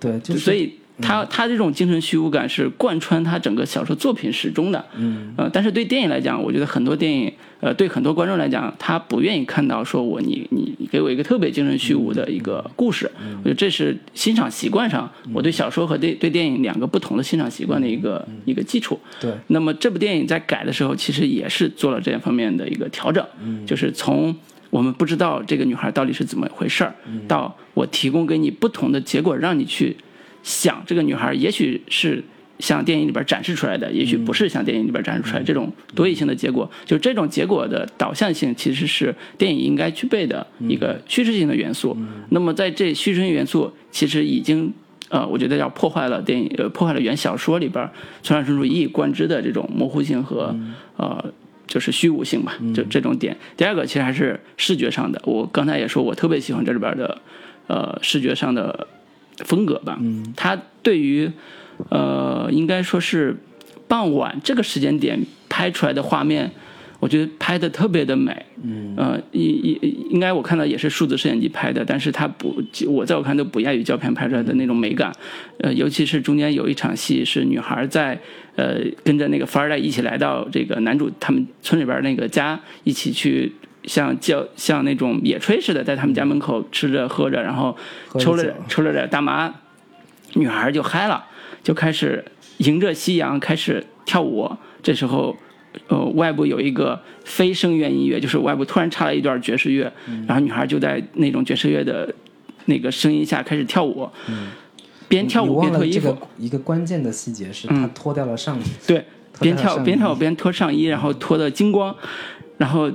对，就所以他他这种精神虚无感是贯穿他整个小说作品始终的。嗯，呃，但是对电影来讲，我觉得很多电影，呃，对很多观众来讲，他不愿意看到说我你你你给我一个特别精神虚无的一个故事。我觉得这是欣赏习惯上，我对小说和对对电影两个不同的欣赏习惯的一个一个基础。对，那么这部电影在改的时候，其实也是做了这方面的一个调整，就是从我们不知道这个女孩到底是怎么回事儿，到我提供给你不同的结果，让你去想这个女孩，也许是像电影里边展示出来的，也许不是像电影里边展示出来这种多义性的结果，就这种结果的导向性，其实是电影应该具备的一个叙事性的元素。那么在这叙事性元素，其实已经。呃，我觉得要破坏了电影，呃，破坏了原小说里边村上春树一以贯之的这种模糊性和呃，就是虚无性吧，就这种点。第二个其实还是视觉上的，我刚才也说我特别喜欢这里边的呃视觉上的风格吧。嗯，他对于呃应该说是傍晚这个时间点拍出来的画面。我觉得拍的特别的美，嗯，呃，应应应该我看到也是数字摄影机拍的，但是它不，我在我看都不亚于胶片拍出来的那种美感，呃，尤其是中间有一场戏是女孩在呃跟着那个富二代一起来到这个男主他们村里边那个家，一起去像叫像那种野炊似的，在他们家门口吃着喝着，然后抽了抽了点大麻，女孩就嗨了，就开始迎着夕阳开始跳舞，这时候。呃，外部有一个非声乐音乐，就是外部突然插了一段爵士乐，然后女孩就在那种爵士乐的那个声音下开始跳舞，边跳舞边脱衣服。一个关键的细节是她脱掉了上衣。对，边跳边跳边脱上衣，然后脱的精光，然后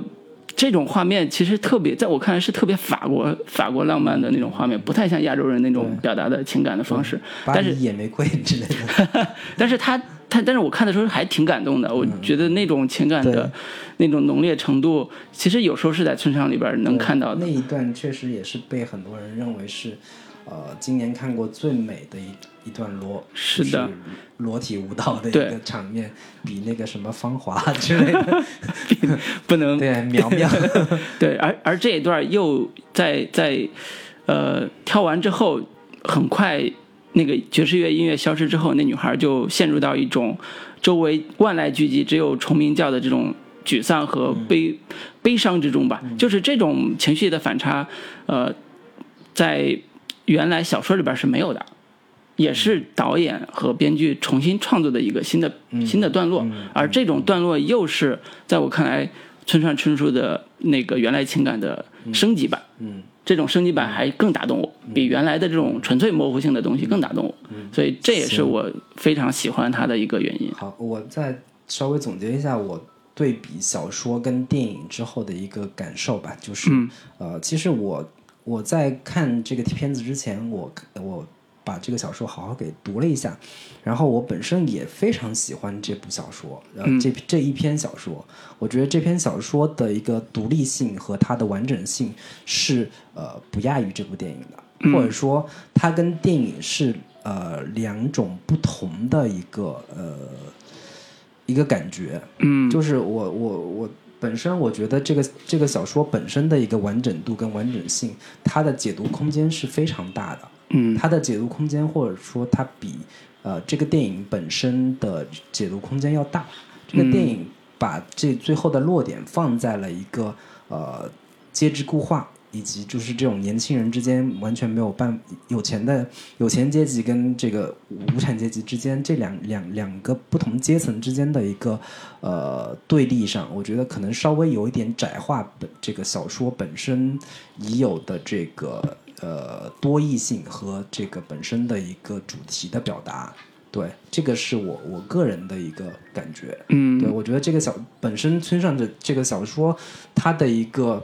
这种画面其实特别，在我看来是特别法国法国浪漫的那种画面，不太像亚洲人那种表达的情感的方式。但是野玫瑰之类的，(laughs) 但是他。他，但是我看的时候还挺感动的。我觉得那种情感的那种浓烈程度，其实有时候是在村上里边能看到的。那一段确实也是被很多人认为是，呃，今年看过最美的一一段裸是的。裸体舞蹈的一个场面，比那个什么芳华之类的。(laughs) 不能。对苗苗 (laughs) 对，而而这一段又在在呃跳完之后很快。那个爵士乐音乐消失之后，那女孩就陷入到一种周围万籁俱寂、只有虫鸣叫的这种沮丧和悲悲伤之中吧。就是这种情绪的反差，呃，在原来小说里边是没有的，也是导演和编剧重新创作的一个新的新的段落。而这种段落又是在我看来，村上春树的那个原来情感的升级版。嗯。这种升级版还更打动我，比原来的这种纯粹模糊性的东西更打动我，所以这也是我非常喜欢它的一个原因。好，我再稍微总结一下我对比小说跟电影之后的一个感受吧，就是呃，其实我我在看这个片子之前，我我。把这个小说好好给读了一下，然后我本身也非常喜欢这部小说，呃，这这一篇小说，我觉得这篇小说的一个独立性和它的完整性是呃不亚于这部电影的，或者说它跟电影是呃两种不同的一个呃一个感觉，嗯，就是我我我本身我觉得这个这个小说本身的一个完整度跟完整性，它的解读空间是非常大的。嗯，它的解读空间，或者说它比呃这个电影本身的解读空间要大。这个电影把这最后的落点放在了一个呃阶级固化，以及就是这种年轻人之间完全没有办有钱的有钱阶级跟这个无产阶级之间这两两两个不同阶层之间的一个呃对立上，我觉得可能稍微有一点窄化本这个小说本身已有的这个。呃，多义性和这个本身的一个主题的表达，对，这个是我我个人的一个感觉。嗯，对我觉得这个小本身村上的这个小说，它的一个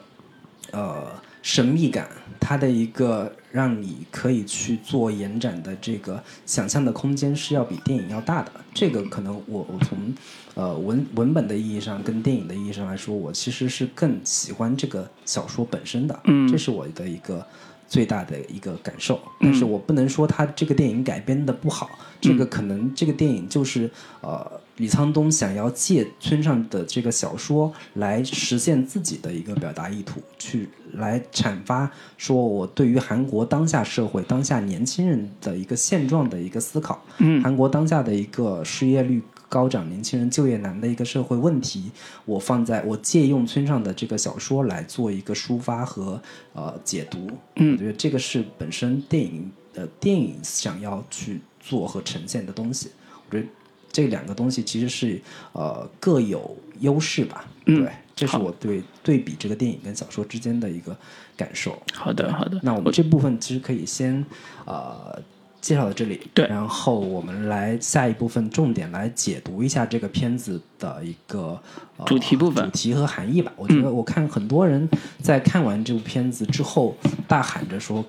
呃神秘感，它的一个让你可以去做延展的这个想象的空间是要比电影要大的。这个可能我我从呃文文本的意义上跟电影的意义上来说，我其实是更喜欢这个小说本身的。嗯，这是我的一个。最大的一个感受。但是我不能说他这个电影改编的不好，这个可能这个电影就是呃李沧东想要借村上的这个小说来实现自己的一个表达意图，去来阐发说我对于韩国当下社会、当下年轻人的一个现状的一个思考。嗯韩国当下的一个失业率高涨、年轻人就业难的一个社会问题，我放在我借用村上的这个小说来做一个抒发和呃解读。嗯我觉得这个是本身电影的电影想要去做和呈现的东西。我觉得这两个东西其实是呃各有优势吧。嗯对，这是我对对比这个电影跟小说之间的一个感受。好的好的，那我们这部分其实可以先呃介绍到这里，对。然后我们来下一部分重点来解读一下这个片子的一个、呃、主题部分。主题和含义吧。我觉得我看很多人在看完这部片子之后大喊着说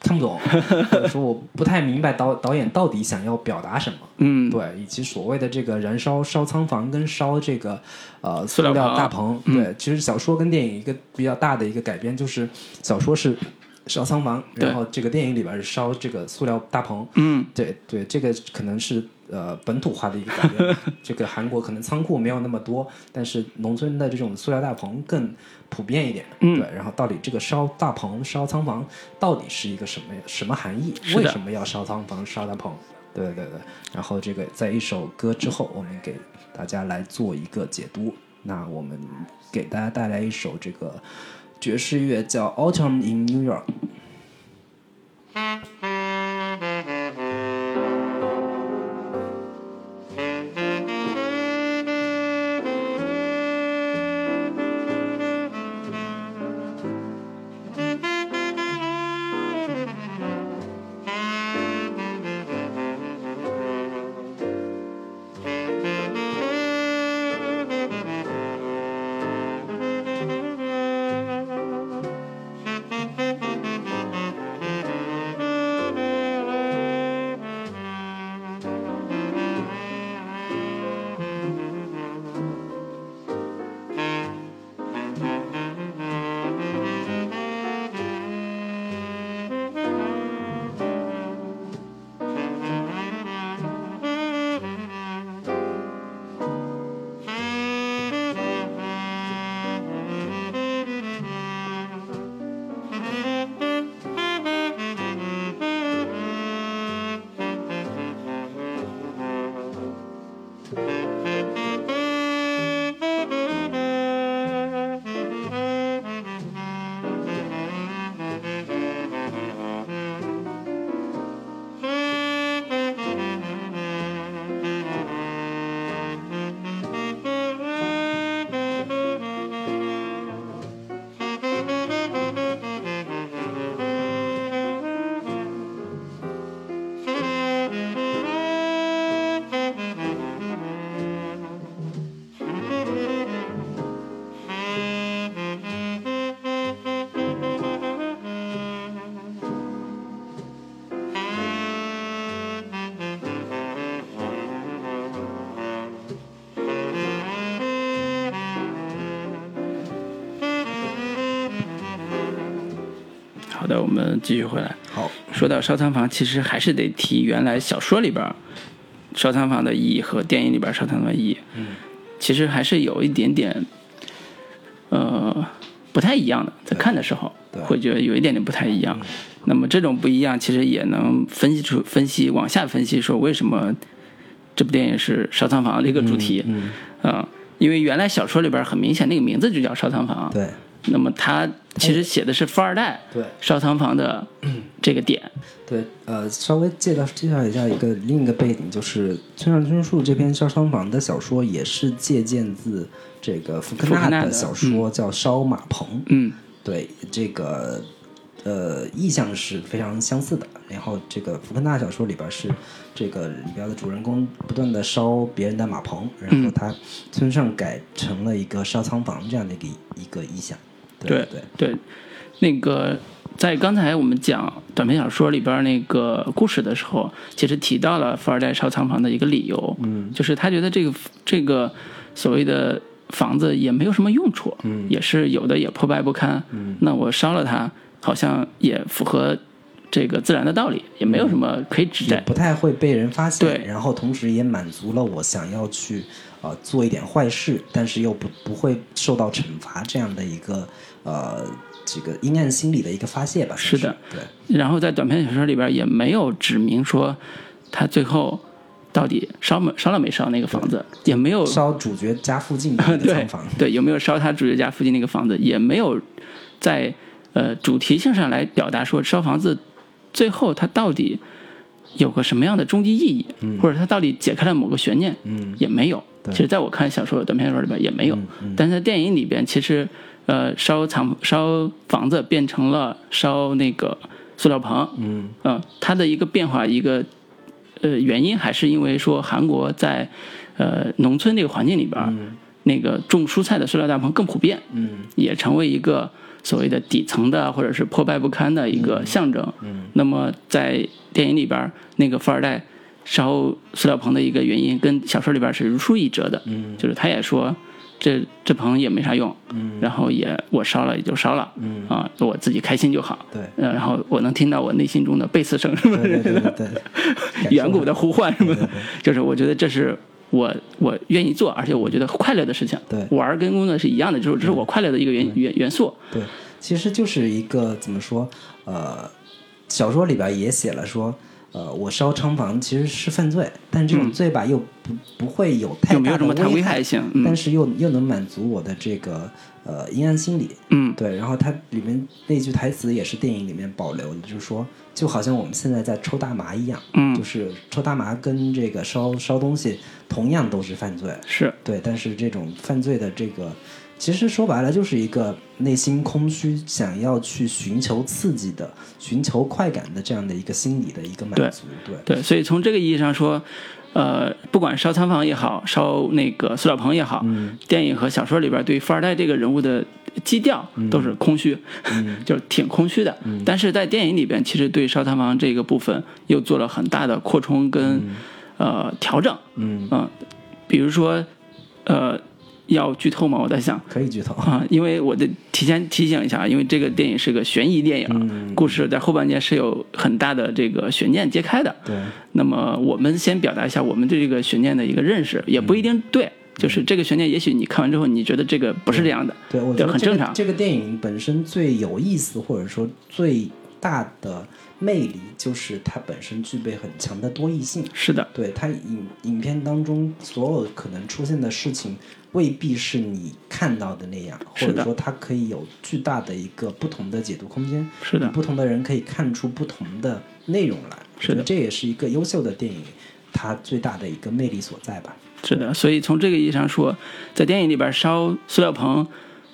看不懂，(laughs) 说我不太明白导导演到底想要表达什么。嗯。对，以及所谓的这个燃烧烧仓房跟烧这个呃塑料大棚，嗯。对，其实小说跟电影一个比较大的一个改编就是小说是烧仓房，然后这个电影里边是烧这个塑料大棚，嗯对对，这个可能是呃本土化的一个改编吧。(laughs) 这个韩国可能仓库没有那么多，但是农村的这种塑料大棚更普遍一点。嗯对。然后到底这个烧大棚、烧仓房到底是一个什么什么含义？为什么要烧仓房、烧大棚？对对对。然后这个在一首歌之后，我们给大家来做一个解读。那我们给大家带来一首这个爵士乐，叫《Autumn in New York》。的，我们继续回来。好，说到烧仓房，其实还是得提原来小说里边烧仓房的意义和电影里边烧仓房的意义。嗯，其实还是有一点点，呃，不太一样的。在看的时候，会觉得有一点点不太一样。那么这种不一样，其实也能分析出分析往下分析说为什么这部电影是烧仓房的一个主题。嗯，嗯因为原来小说里边很明显那个名字就叫烧仓房。对那么他其实写的是富二代对。烧仓房的这个点。对，呃，稍微介绍介绍一下一个另一个背景，就是村上春树这篇《烧仓房》的小说也是借鉴自这个福克纳的小说，叫《烧马棚》。嗯对，这个呃意象是非常相似的。然后这个福克纳小说里边是这个里边的主人公不断的烧别人的马棚，然后嗯他村上改成了一个烧仓房这样的一个一个意象。对对对，那个在刚才我们讲短篇小说里边那个故事的时候，其实提到了富二代烧仓房的一个理由，嗯就是他觉得这个这个所谓的房子也没有什么用处，嗯也是有的也破败不堪，嗯那我烧了它。好像也符合这个自然的道理，也没有什么可以指摘。也不太会被人发现，对。然后同时也满足了我想要去呃做一点坏事，但是又不不会受到惩罚这样的一个呃这个阴暗心理的一个发泄吧。是的，对，然后在短篇小说里边也没有指明说他最后到底烧没烧了没烧那个房子，也没有烧主角家附近的一个房，对，有没有烧他主角家附近那个房子，也没有在呃主题性上来表达说烧房子最后它到底有个什么样的终极意义，或者它到底解开了某个悬念，嗯。也没有。其实在我看小说短篇小说里边也没有，但是在电影里边，其实呃烧厂烧房子变成了烧那个塑料棚，嗯。嗯，它的一个变化，一个呃原因还是因为说韩国在呃农村这个环境里边儿，那个种蔬菜的塑料大棚更普遍，嗯。也成为一个所谓的底层的或者是破败不堪的一个象征。嗯。那么在电影里边，那个富二代烧塑料棚的一个原因，跟小说里边是如出一辙的，嗯。就是他也说。这这棚也没啥用，嗯。然后也我烧了也就烧了，嗯。啊，我自己开心就好，对。呃，然后我能听到我内心中的贝斯声什么的对 (laughs) 远古的呼唤什么的就是我觉得这是我我愿意做，而且我觉得快乐的事情。对玩跟工作是一样的，就是这是我快乐的一个元元元素。对，其实就是一个怎么说，呃，小说里边也写了说，呃，我烧仓房其实是犯罪，但这种罪吧又不不会有太有没有大的什么太危害害性？嗯但是又又能满足我的这个呃阴暗心理。嗯，对，然后它里面那句台词也是电影里面保留的，就是说，就好像我们现在在抽大麻一样，嗯就是抽大麻跟这个烧烧东西同样都是犯罪，是对，但是这种犯罪的这个，其实说白了就是一个内心空虚，想要去寻求刺激的、寻求快感的这样的一个心理的一个满对足，对，对，所以从这个意义上说，呃，不管烧仓房也好，烧那个塑料棚也好，嗯电影和小说里边对富二代这个人物的基调都是空虚，嗯 (laughs) 就是挺空虚的。但是在电影里边，其实对烧仓房这个部分又做了很大的扩充跟、呃调整。嗯，嗯、比如说，呃，要剧透吗？我在想可以剧透，啊，因为我得提前提醒一下，因为这个电影是个悬疑电影，嗯故事在后半截是有很大的这个悬念揭开的。对，那么我们先表达一下我们对这个悬念的一个认识，也不一定对。就是这个悬念，也许你看完之后，你觉得这个不是这样的，对，我对觉得这个很正常这个电影本身最有意思，或者说最大的魅力，就是它本身具备很强的多义性。是的，对它影影片当中所有可能出现的事情，未必是你看到的那样，或者说它可以有巨大的一个不同的解读空间。是的不同的人可以看出不同的内容来。是的这也是一个优秀的电影它最大的一个魅力所在吧。是的。所以从这个意义上说，在电影里边烧塑料棚，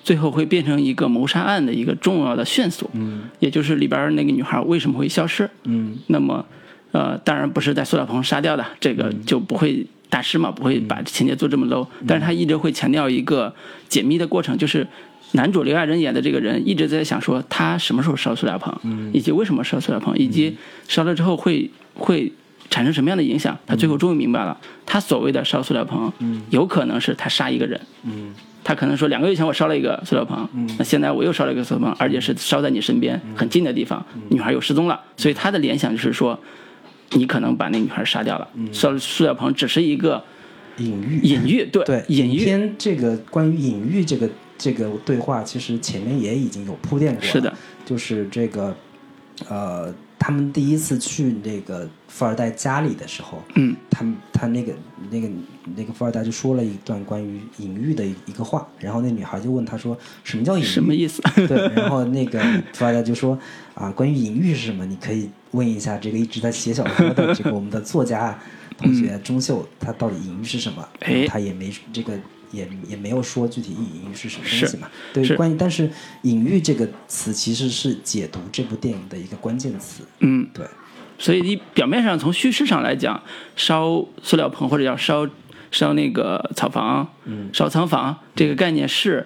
最后会变成一个谋杀案的一个重要的线索，嗯也就是里边那个女孩为什么会消失。嗯那么，呃，当然不是在塑料棚杀掉的，这个就不会大师嘛，不会把情节做这么 low。但是他一直会强调一个解密的过程，就是男主刘亚仁演的这个人一直在想说他什么时候烧塑料棚，以及为什么烧塑料棚，以及烧了之后会会产生什么样的影响。他最后终于明白了，他所谓的烧塑料棚，有可能是他杀一个人。嗯他可能说两个月前我烧了一个塑料棚，那现在我又烧了一个塑料棚，而且是烧在你身边很近的地方，女孩又失踪了，所以他的联想就是说，你可能把那女孩杀掉了，烧塑料棚只是一个隐喻。隐喻，对，对，隐喻，片这个关于隐喻这个这个对话，其实前面也已经有铺垫过了。是的，就是这个呃，他们第一次去那个富二代家里的时候，嗯，他他那个那个那个富二代就说了一段关于隐喻的一一个话，然后那女孩就问他说什么叫隐喻？什么意思？对，然后那个富二代就说啊，关于隐喻是什么？你可以问一下这个一直在写小说的这个我们的作家 (laughs) 同学钟秀，他到底隐喻是什么？嗯哎他也没这个也也没有说具体隐喻是什么东西嘛。对，关于但是隐喻这个词其实是解读这部电影的一个关键词。嗯，对，所以你表面上从叙事上来讲，烧塑料棚或者叫烧烧那个草房、烧仓房这个概念是，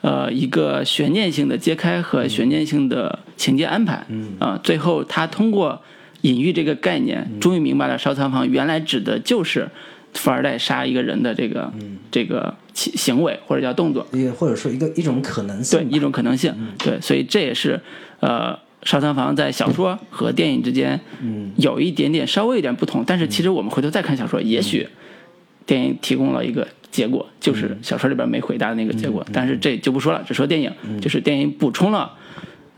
呃，一个悬念性的揭开和悬念性的情节安排。嗯啊、最后他通过隐喻这个概念，终于明白了烧仓房原来指的就是富二代杀一个人的这个、这个行行为或者叫动作。也或者说一个一种可能性。对一种可能性。对，所以这也是呃烧仓房在小说和电影之间，嗯，有一点点稍微有点不同，但是其实我们回头再看小说，也许电影提供了一个结果，就是小说里边没回答的那个结果，但是这就不说了，只说电影，就是电影补充了。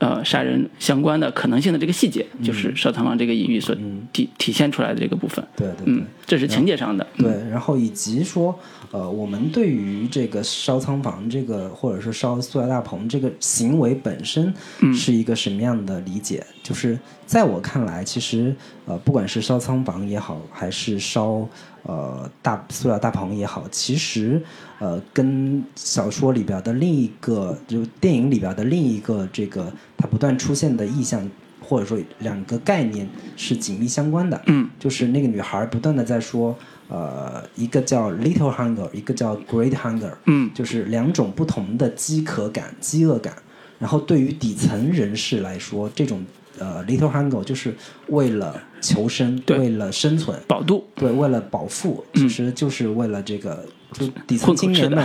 呃，杀人相关的可能性的这个细节，就是烧仓房这个隐喻所体体现出来的这个部分。对对对。嗯，这是情节上的。对，然后以及说，呃，我们对于这个烧仓房这个，或者是烧塑料大棚这个行为本身，是一个什么样的理解？就是在我看来，其实呃，不管是烧仓房也好，还是烧呃大塑料大棚也好，其实呃，跟小说里边的另一个，就电影里边的另一个这个它不断出现的意象。或者说两个概念是紧密相关的，嗯，就是那个女孩不断的在说，呃，一个叫 little hunger，一个叫 great hunger，嗯，就是两种不同的饥渴感、饥饿感。然后对于底层人士来说，这种呃 little hunger 就是为了求生，为了生存、保度，对，为了保富，其实就是为了这个。就底层青年们，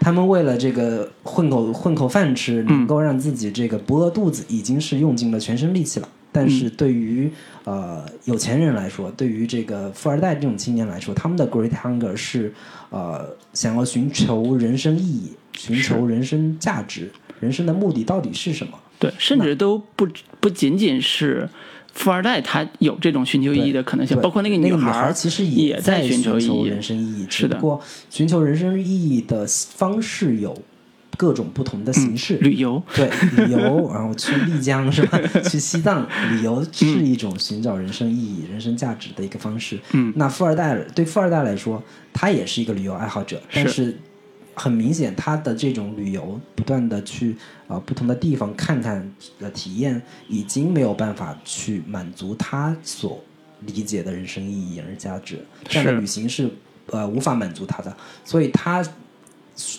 他们为了这个混口混口饭吃，能够让自己这个不饿肚子，已经是用尽了全身力气了。但是对于呃有钱人来说，对于这个富二代这种青年来说，他们的 great hunger 是呃想要寻求人生意义，寻求人生价值，人生的目的到底是什么？对，甚至都不不仅仅是。富二代他有这种寻求意义的可能性，包括那个女孩其实也在寻求人生意义。是的，不过寻求人生意义的方式有各种不同的形式。旅游，对，旅游，然后去丽江是吧？去西藏旅游是一种寻找人生意义、人生价值的一个方式。嗯，那富二代对富二代来说，他也是一个旅游爱好者，但是。很明显，他的这种旅游，不断的去呃不同的地方看看的体验，已经没有办法去满足他所理解的人生意义、人生价值。这样的旅行是呃无法满足他的，所以他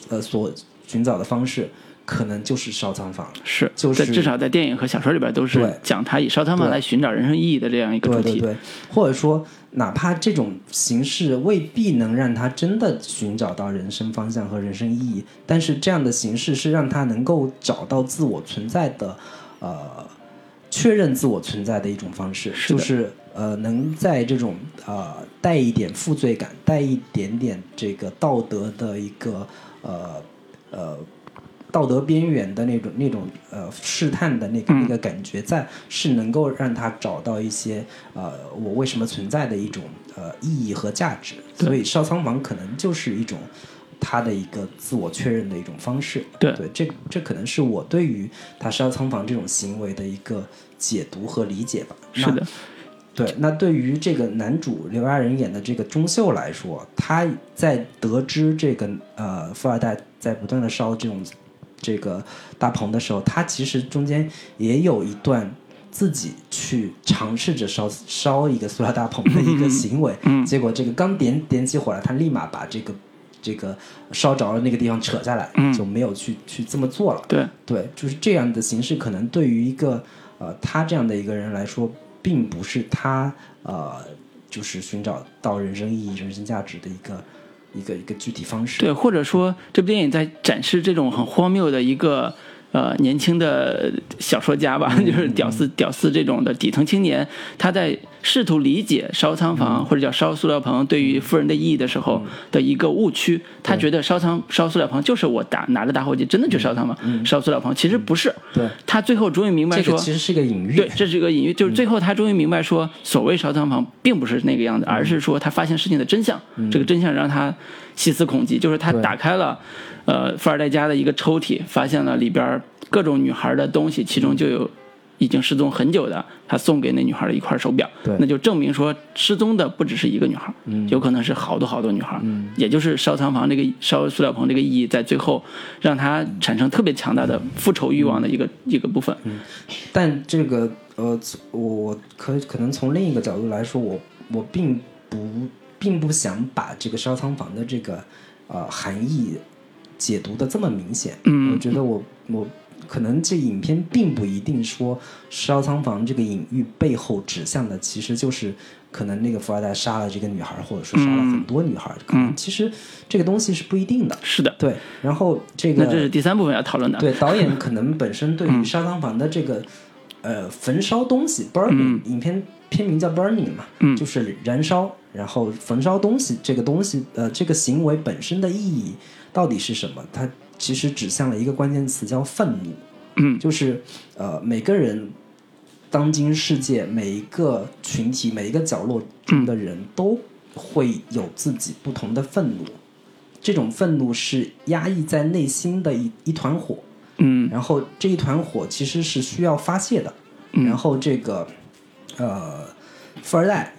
呃所寻找的方式。可能就是烧仓房，是，就是至少在电影和小说里边都是讲他以烧仓房来寻找人生意义的这样一个主题。对对对，或者说，哪怕这种形式未必能让他真的寻找到人生方向和人生意义，但是这样的形式是让他能够找到自我存在的，呃，确认自我存在的一种方式，就是呃，能在这种呃带一点负罪感、带一点点这个道德的一个呃呃。道德边缘的那种、那种呃试探的那个那个感觉，在是能够让他找到一些呃我为什么存在的一种呃意义和价值。所以烧仓房可能就是一种他的一个自我确认的一种方式。对对，这这可能是我对于他烧仓房这种行为的一个解读和理解吧。是的，对。那对于这个男主刘亚仁演的这个钟秀来说，他在得知这个呃富二代在不断的烧这种。这个大棚的时候，他其实中间也有一段自己去尝试着烧烧一个塑料大棚的一个行为，结果这个刚点点起火来，他立马把这个这个烧着了那个地方扯下来，就没有去去这么做了。对对，就是这样的形式，可能对于一个呃他这样的一个人来说，并不是他呃就是寻找到人生意义、人生价值的一个。一个一个具体方式，对，或者说这部电影在展示这种很荒谬的一个。呃，年轻的小说家吧，(laughs) 就是屌丝屌丝这种的底层青年，他在试图理解烧仓房或者叫烧塑料棚对于富人的意义的时候的一个误区。他觉得烧仓烧塑料棚就是我打拿着打火机真的去烧仓吗？烧塑料棚其实不是。对，他最后终于明白说，其实是个隐喻。对，这是一个隐喻，就是最后他终于明白说，所谓烧仓房并不是那个样子，而是说他发现事情的真相。这个真相让他细思恐极，就是他打开了。呃，富二代家的一个抽屉，发现了里边各种女孩的东西，其中就有已经失踪很久的，他送给那女孩的一块手表。对，那就证明说失踪的不只是一个女孩，嗯，有可能是好多好多女孩。嗯，也就是烧仓房这个烧塑料棚这个意义，在最后让他产生特别强大的复仇欲望的一个一个部分。嗯，但这个呃，我可可能从另一个角度来说，我我并不并不想把这个烧仓房的这个呃含义。解读的这么明显，嗯，我觉得我我可能这影片并不一定说烧仓房这个隐喻背后指向的其实就是可能那个富二代杀了这个女孩，或者说杀了很多女孩，可能其实这个东西是不一定的，是的，对。然后这个那这是第三部分要讨论的，(laughs) 对导演可能本身对于烧仓房的这个呃焚烧东西，burning，、影片片名叫 burning 嘛，嗯。就是燃烧，然后焚烧东西这个东西，呃，这个行为本身的意义到底是什么？它其实指向了一个关键词叫愤怒，嗯。就是呃每个人。当今世界每一个群体、每一个角落中的人都会有自己不同的愤怒，这种愤怒是压抑在内心的一一团火，嗯。然后这一团火其实是需要发泄的，嗯。然后这个呃富二代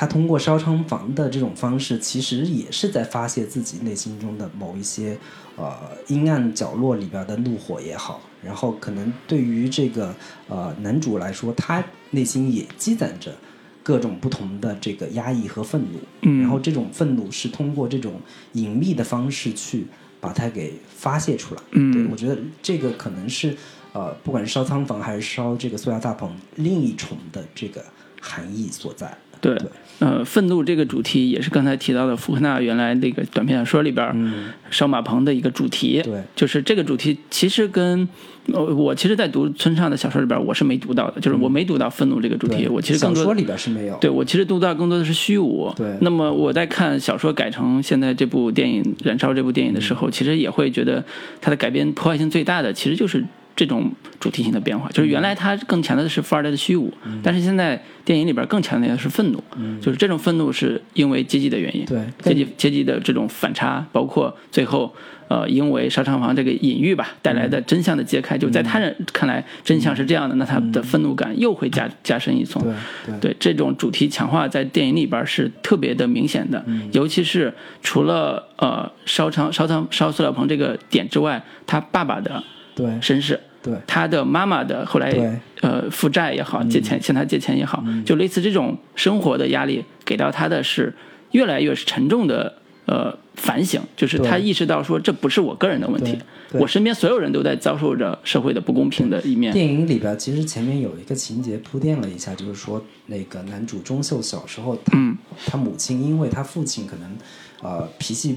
他通过烧仓房的这种方式，其实也是在发泄自己内心中的某一些呃阴暗角落里边的怒火也好，然后可能对于这个呃男主来说，他内心也积攒着各种不同的这个压抑和愤怒，嗯然后这种愤怒是通过这种隐秘的方式去把它给发泄出来。嗯对我觉得这个可能是呃，不管是烧仓房还是烧这个塑料大棚，另一重的这个含义所在。对对，呃，愤怒这个主题也是刚才提到的福克纳原来那个短篇小说里边烧马棚的一个主题。对，就是这个主题其实跟呃，我其实，在读村上的小说里边儿，我是没读到的，就是我没读到愤怒这个主题。对我其实更多小说里边是没有。对我其实读到更多的是虚无。对那么我在看小说改成现在这部电影《燃烧》这部电影的时候，其实也会觉得它的改编破坏性最大的，其实就是这种主题性的变化。就是原来它更强调的是富二代的虚无，但是现在电影里边更强调的是愤怒，就是这种愤怒是因为阶级的原因。对。阶级阶级的这种反差，包括最后呃，因为烧厂房这个隐喻吧带来的真相的揭开，就在他人看来真相是这样的，那他的愤怒感又会加加深一层。对对。对这种主题强化在电影里边是特别的明显的，尤其是除了呃烧厂烧仓烧塑料棚这个点之外，他爸爸的对。身世，对。他的妈妈的后来呃负债也好，借钱向他借钱也好，就类似这种生活的压力给到他的是越来越沉重的呃反省，就是他意识到说这不是我个人的问题我身边所有人都在遭受着社会的不公平的一面。电影里边其实前面有一个情节铺垫了一下，就是说那个男主钟秀小时候他、嗯。他母亲因为他父亲可能呃脾气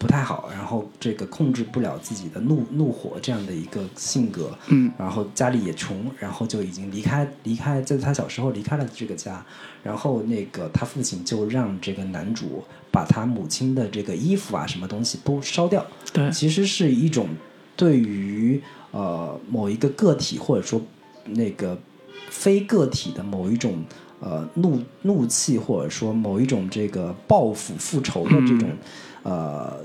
不太好，然后这个控制不了自己的怒怒火这样的一个性格，嗯，然后家里也穷，然后就已经离开离开，在他小时候离开了这个家，然后那个他父亲就让这个男主把他母亲的这个衣服啊什么东西都烧掉，对，其实是一种对于呃某一个个体或者说那个非个体的某一种呃怒怒气，或者说某一种这个报复复仇的这种、呃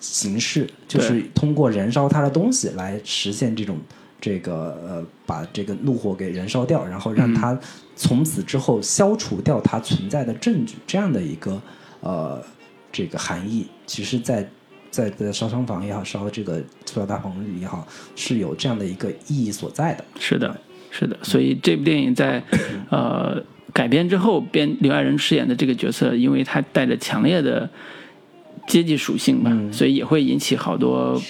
形式，就是通过燃烧他的东西来实现这种。这个呃，把这个怒火给燃烧掉，然后让他从此之后消除掉他存在的证据，这样的一个呃这个含义，其实在在在烧伤房也好，烧这个塑料大棚里也好，是有这样的一个意义所在的。是的，是的，所以这部电影在呃改编之后，编刘爱仁饰演的这个角色，因为他带着强烈的阶级属性吧，所以也会引起好多。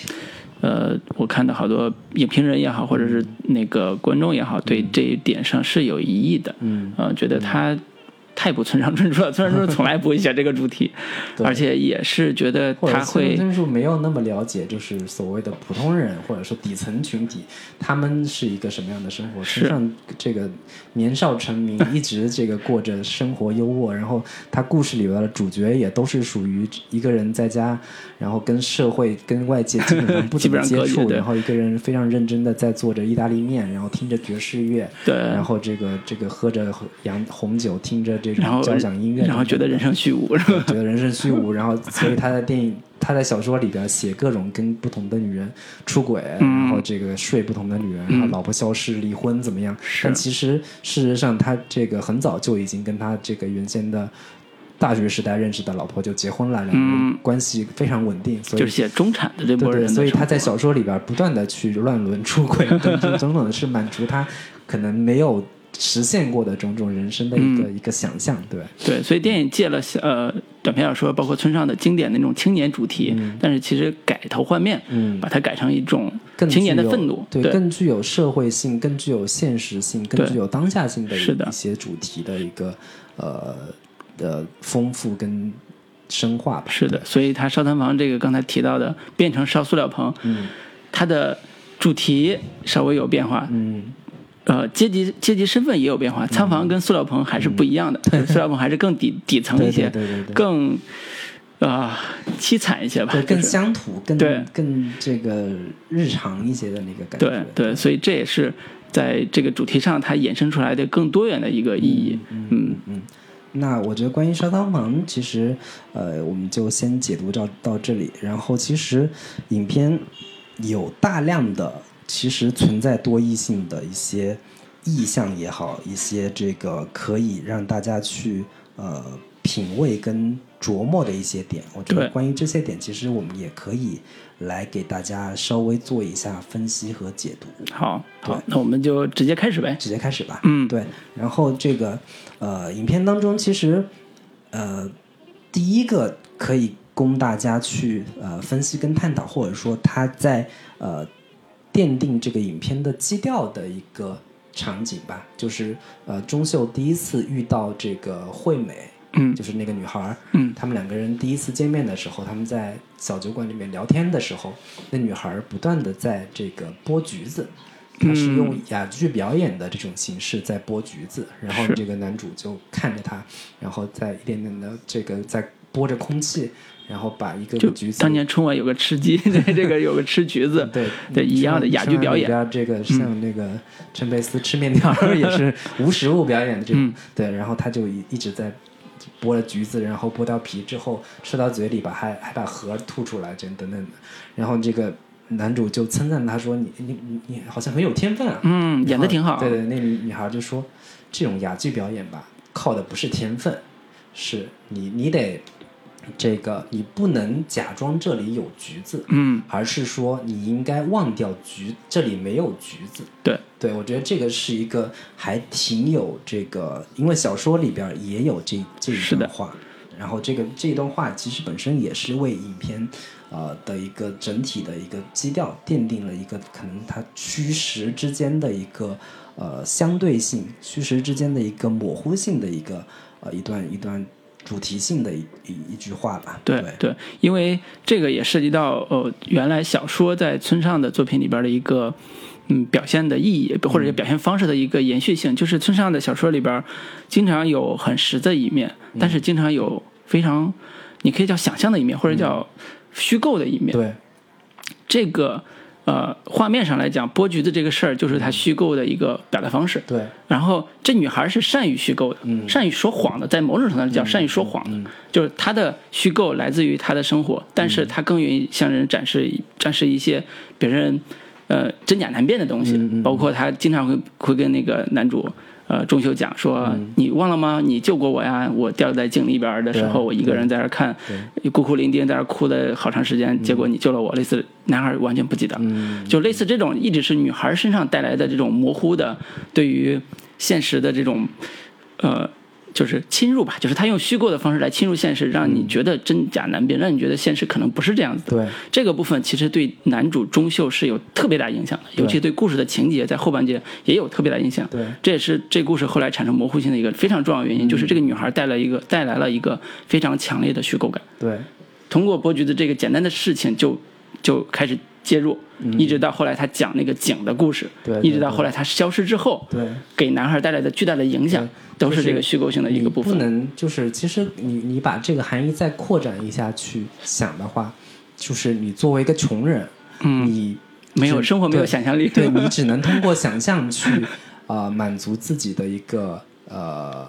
呃，我看到好多影评人也好，或者是那个观众也好，对这一点上是有疑义的。嗯，呃，觉得他太不村上春树了，村上春树从来不会写这个主题，(laughs) 而且也是觉得他会村上春树没有那么了解，就是所谓的普通人或者说底层群体，他们是一个什么样的生活。是。村上这个年少成名，一直这个过着生活优渥，然后他故事里边的主角也都是属于一个人在家，然后跟社会跟外界基本上不怎么接触，(laughs) 然后一个人非常认真的在做着意大利面，然后听着爵士乐，对。然后这个这个喝着洋红酒，听着这然后种交响音乐，然后觉。得人生虚无，是吧？觉得人生虚无，然后所以他在电影、他在小说里边写各种跟不同的女人出轨，嗯。然后这个睡不同的女人，然后老婆消失、离婚怎么样？是。但其实事实上，他这个很早就已经跟他这个原先的大学时代认识的老婆就结婚了，两个人关系非常稳定，所以嗯就是写中产的这波对对，人所以他在小说里边不断的去乱伦出轨，等等等等的是满足他可能没有实现过的种种人生的一个、嗯。一个想象，对。对，所以电影借了呃短篇小说，包括村上的经典那种青年主题，但是其实改头换面，嗯。把它改成一种青年的愤怒，对，对。更具有社会性、更具有现实性、更具有当下性的一些主题的一个呃的丰富跟深化吧。是的，所以他烧炭房这个刚才提到的变成烧塑料棚，嗯。它的主题稍微有变化，嗯呃，阶级阶级身份也有变化，仓房跟塑料棚还是不一样的，就是塑料棚还是更底底层一些，对对对更啊、凄惨一些吧，更就是乡土，更对更这个日常一些的那个感觉。对对，所以这也是在这个主题上它衍生出来的更多元的一个意义。嗯嗯那我觉得关于烧汤房，其实呃，我们就先解读到到这里。然后其实影片有大量的其实存在多异性的一些意象也好，一些这个可以让大家去呃品味跟琢磨的一些点。我觉得关于这些点，其实我们也可以来给大家稍微做一下分析和解读。好好，那我们就直接开始呗。直接开始吧。嗯对。然后这个呃，影片当中其实呃，第一个可以供大家去呃分析跟探讨，或者说他在呃奠定这个影片的基调的一个场景吧，就是呃钟秀第一次遇到这个惠美。嗯。就是那个女孩儿，嗯。他们两个人第一次见面的时候，他们在小酒馆里面聊天的时候，那女孩儿不断的在这个剥橘子，她是用哑剧表演的这种形式在剥橘子，然后这个男主就看着她，然后在一点点的这个在拨着空气，然后把一个橘子当年春晚有个吃鸡，(laughs) 对这个有个吃橘子，对对一样的哑剧表演。演，这个像那个陈佩斯吃面条儿也是无实物表演的这种，嗯对，然后他就一一直在剥了橘子，然后剥掉皮之后吃到嘴里吧还还把核吐出来，这等等的，然后这个男主就称赞他说你你你你好像很有天分啊，嗯，演的挺好。对对，那女女孩就说，这种哑剧表演吧，靠的不是天分，是你你得这个你不能假装这里有橘子，嗯，而是说你应该忘掉橘这里没有橘子。对，对我觉得这个是一个还挺有这个，因为小说里边也有这这一段话，然后这个这一段话其实本身也是为影片呃的一个整体的一个基调奠定了一个可能它虚实之间的一个呃相对性，虚实之间的一个模糊性的一个呃一段一段主题性的一一一句话吧。对对，因为这个也涉及到呃，原来小说在村上的作品里边的一个嗯表现的意义，或者是表现方式的一个延续性，就是村上的小说里边经常有很实的一面，但是经常有非常你可以叫想象的一面，或者叫虚构的一面。对。这个呃画面上来讲，剥橘子这个事儿就是他虚构的一个表达方式。对然后这女孩是善于虚构的，嗯善于说谎的，在某种程度上讲，善于说谎的，就是她的虚构来自于她的生活，但是她更愿意向人展示展示一些别人呃真假难辨的东西，嗯包括她经常会会跟那个男主。呃，中秋讲说，嗯你忘了吗？你救过我呀！我掉在井里边的时候，我一个人在那儿看，孤苦伶仃，在那哭了好长时间。结果你救了我，类似男孩完全不记得，嗯就类似这种，一直是女孩身上带来的这种模糊的对于现实的这种，呃，就是侵入吧，就是他用虚构的方式来侵入现实，让你觉得真假难辨，让你觉得现实可能不是这样子的。对这个部分其实对男主钟秀是有特别大影响的，尤其对故事的情节在后半截也有特别大影响。对这也是这故事后来产生模糊性的一个非常重要的原因，就是这个女孩带来一个带来了一个非常强烈的虚构感。对通过伯爵的这个简单的事情就就开始介入，一直到后来他讲那个井的故事，对对一直到后来他消失之后，对。给男孩带来的巨大的影响，都是这个虚构性的一个部你不。能就是，其实你你把这个含义再扩展一下去想的话，就是你作为一个穷人，嗯你没有生活没有想象力对你 (laughs) 只能通过想象去呃满足自己的一个呃